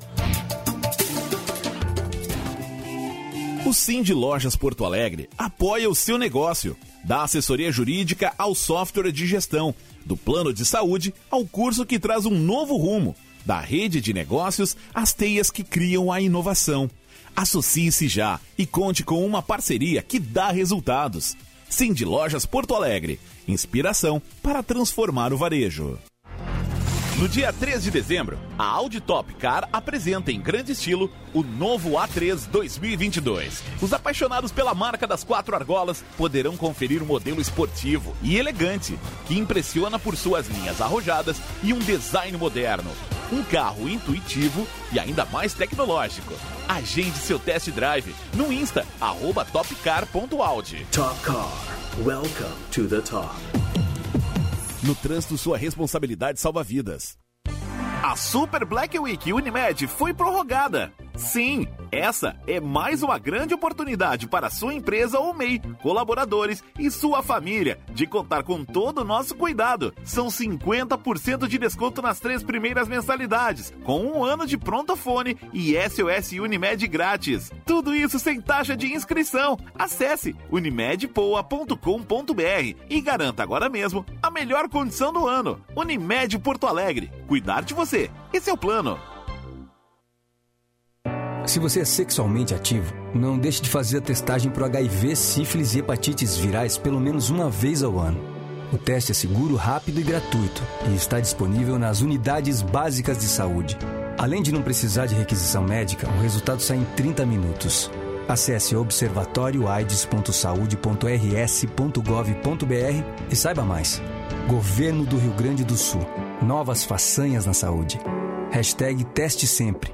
O Sim de Lojas Porto Alegre apoia o seu negócio, da assessoria jurídica ao software de gestão, do plano de saúde ao curso que traz um novo rumo, da rede de negócios às teias que criam a inovação. Associe-se já e conte com uma parceria que dá resultados. Sim de Lojas Porto Alegre, inspiração para transformar o varejo. No dia 3 de dezembro, a Audi Top Car apresenta em grande estilo o novo A3 2022. Os apaixonados pela marca das quatro argolas poderão conferir um modelo esportivo e elegante que impressiona por suas linhas arrojadas e um design moderno. Um carro intuitivo e ainda mais tecnológico. Agende seu test drive no Insta, topcar.audi. Top Car. Welcome to the top. No trânsito, sua responsabilidade salva vidas. A Super Black Week Unimed foi prorrogada. Sim, essa é mais uma grande oportunidade para sua empresa ou MEI, colaboradores e sua família de contar com todo o nosso cuidado. São 50% de desconto nas três primeiras mensalidades, com um ano de pronto-fone e SOS Unimed grátis. Tudo isso sem taxa de inscrição. Acesse unimedpoa.com.br e garanta agora mesmo a melhor condição do ano. Unimed Porto Alegre. Cuidar de você. Esse é o plano. Se você é sexualmente ativo, não deixe de fazer a testagem para HIV, sífilis e hepatites virais pelo menos uma vez ao ano. O teste é seguro, rápido e gratuito e está disponível nas unidades básicas de saúde. Além de não precisar de requisição médica, o resultado sai em 30 minutos. Acesse observatórioaids.saude.rs.gov.br e saiba mais. Governo do Rio Grande do Sul. Novas façanhas na saúde. Hashtag teste sempre.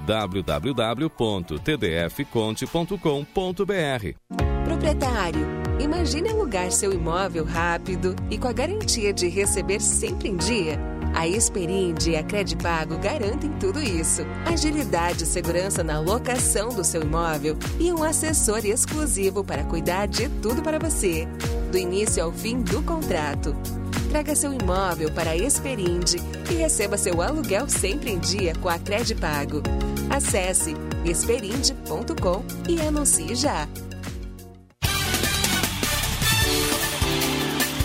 www.tdfconte.com.br. Proprietário, imagine alugar seu imóvel rápido e com a garantia de receber sempre em dia. A Experind e a Credipago garantem tudo isso. Agilidade e segurança na locação do seu imóvel e um assessor exclusivo para cuidar de tudo para você, do início ao fim do contrato. Traga seu imóvel para a e receba seu aluguel sempre em dia com a Credipago. Acesse experind.com e anuncie já.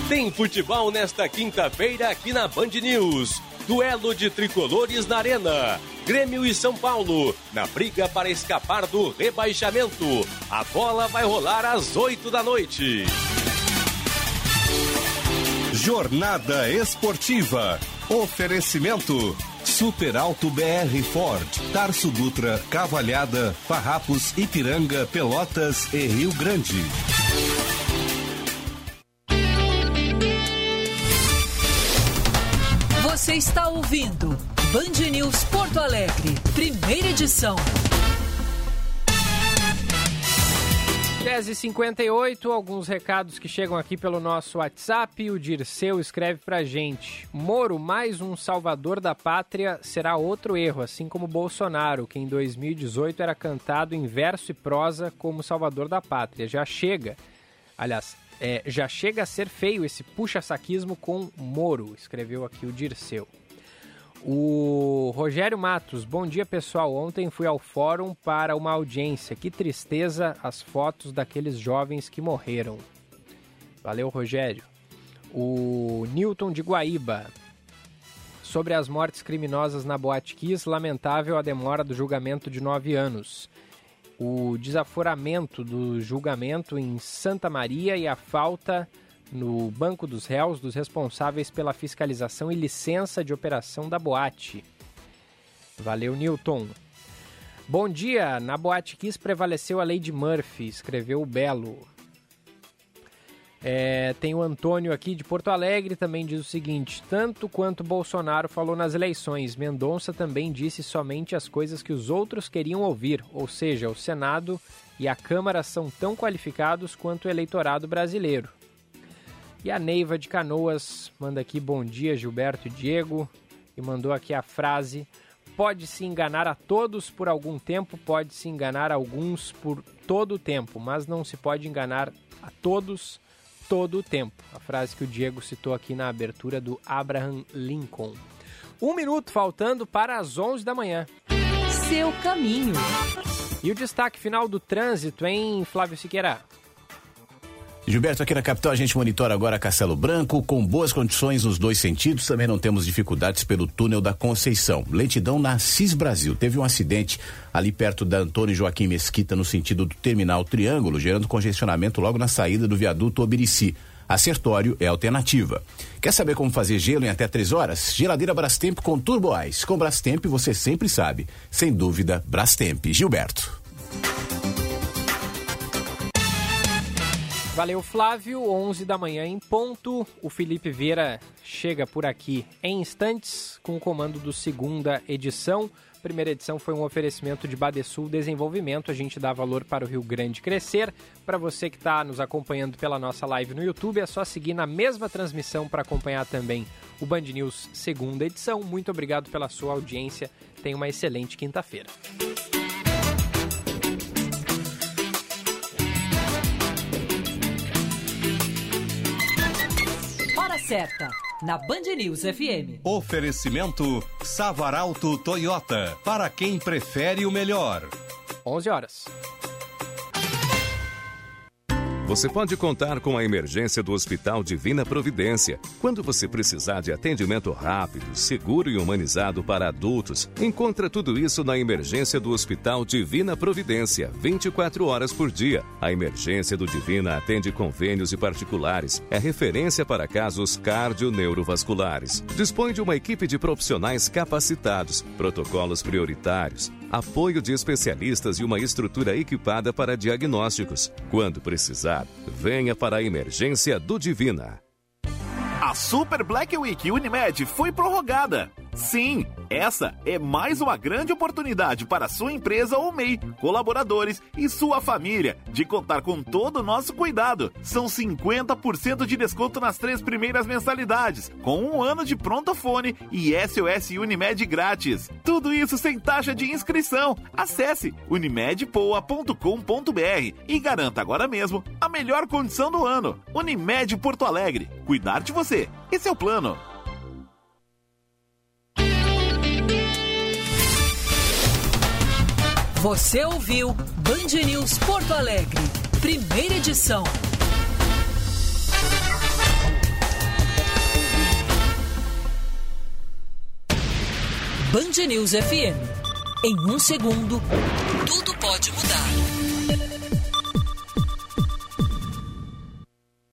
Tem futebol nesta quinta-feira aqui na Band News. Duelo de tricolores na Arena. Grêmio e São Paulo, na briga para escapar do rebaixamento. A bola vai rolar às 8 da noite. Jornada Esportiva. Oferecimento. Super Alto BR Ford, Tarso Dutra, Cavalhada, Farrapos, Ipiranga, Pelotas e Rio Grande. Você está ouvindo Band News Porto Alegre, primeira edição. 10h58, alguns recados que chegam aqui pelo nosso WhatsApp. O Dirceu escreve pra gente: Moro, mais um salvador da pátria, será outro erro, assim como Bolsonaro, que em 2018 era cantado em verso e prosa como salvador da pátria. Já chega, aliás, é, já chega a ser feio esse puxa-saquismo com Moro, escreveu aqui o Dirceu. O Rogério Matos, bom dia pessoal. Ontem fui ao fórum para uma audiência. Que tristeza as fotos daqueles jovens que morreram. Valeu, Rogério. O Newton de Guaíba, sobre as mortes criminosas na Boate Kiss, lamentável a demora do julgamento de nove anos. O desaforamento do julgamento em Santa Maria e a falta no banco dos réus dos responsáveis pela fiscalização e licença de operação da boate. Valeu, Newton. Bom dia, na Boate Kiss prevaleceu a lei de Murphy, escreveu o Belo. É, tem o Antônio aqui de Porto Alegre, também diz o seguinte: tanto quanto Bolsonaro falou nas eleições, Mendonça também disse somente as coisas que os outros queriam ouvir, ou seja, o Senado e a Câmara são tão qualificados quanto o eleitorado brasileiro. E a Neiva de Canoas manda aqui bom dia, Gilberto e Diego, e mandou aqui a frase: pode se enganar a todos por algum tempo, pode se enganar alguns por todo o tempo, mas não se pode enganar a todos todo o tempo. A frase que o Diego citou aqui na abertura do Abraham Lincoln. Um minuto faltando para as 11 da manhã. Seu caminho. E o destaque final do trânsito, em Flávio Siqueira? Gilberto, aqui na capital a gente monitora agora Castelo Branco, com boas condições nos dois sentidos. Também não temos dificuldades pelo túnel da Conceição. Lentidão na Cis Brasil. Teve um acidente ali perto da Antônio Joaquim Mesquita, no sentido do terminal Triângulo, gerando congestionamento logo na saída do viaduto Obirici. Acertório é alternativa. Quer saber como fazer gelo em até três horas? Geladeira Brastemp com Turbo Ice. Com Brastemp você sempre sabe. Sem dúvida, Brastemp. Gilberto. Valeu, Flávio. 11 da manhã em ponto. O Felipe Vieira chega por aqui em instantes com o comando do segunda edição. Primeira edição foi um oferecimento de Badesul Desenvolvimento. A gente dá valor para o Rio Grande crescer. Para você que está nos acompanhando pela nossa live no YouTube, é só seguir na mesma transmissão para acompanhar também o Band News segunda edição. Muito obrigado pela sua audiência. Tenha uma excelente quinta-feira. Certa, na Band News FM. Oferecimento Savaralto Toyota, para quem prefere o melhor. 11 horas. Você pode contar com a emergência do Hospital Divina Providência. Quando você precisar de atendimento rápido, seguro e humanizado para adultos, encontra tudo isso na emergência do Hospital Divina Providência, 24 horas por dia. A emergência do Divina atende convênios e particulares. É referência para casos cardio-neurovasculares. Dispõe de uma equipe de profissionais capacitados, protocolos prioritários, apoio de especialistas e uma estrutura equipada para diagnósticos. Quando precisar, venha para a emergência do Divina. A Super Black Week Unimed foi prorrogada. Sim, essa é mais uma grande oportunidade para sua empresa ou MEI, colaboradores e sua família de contar com todo o nosso cuidado. São 50% de desconto nas três primeiras mensalidades, com um ano de pronto-fone e SOS Unimed grátis. Tudo isso sem taxa de inscrição. Acesse unimedpoa.com.br e garanta agora mesmo a melhor condição do ano. Unimed Porto Alegre. Cuidar de você. Esse é o plano. Você ouviu Band News Porto Alegre, primeira edição. Band News FM. Em um segundo, tudo pode mudar.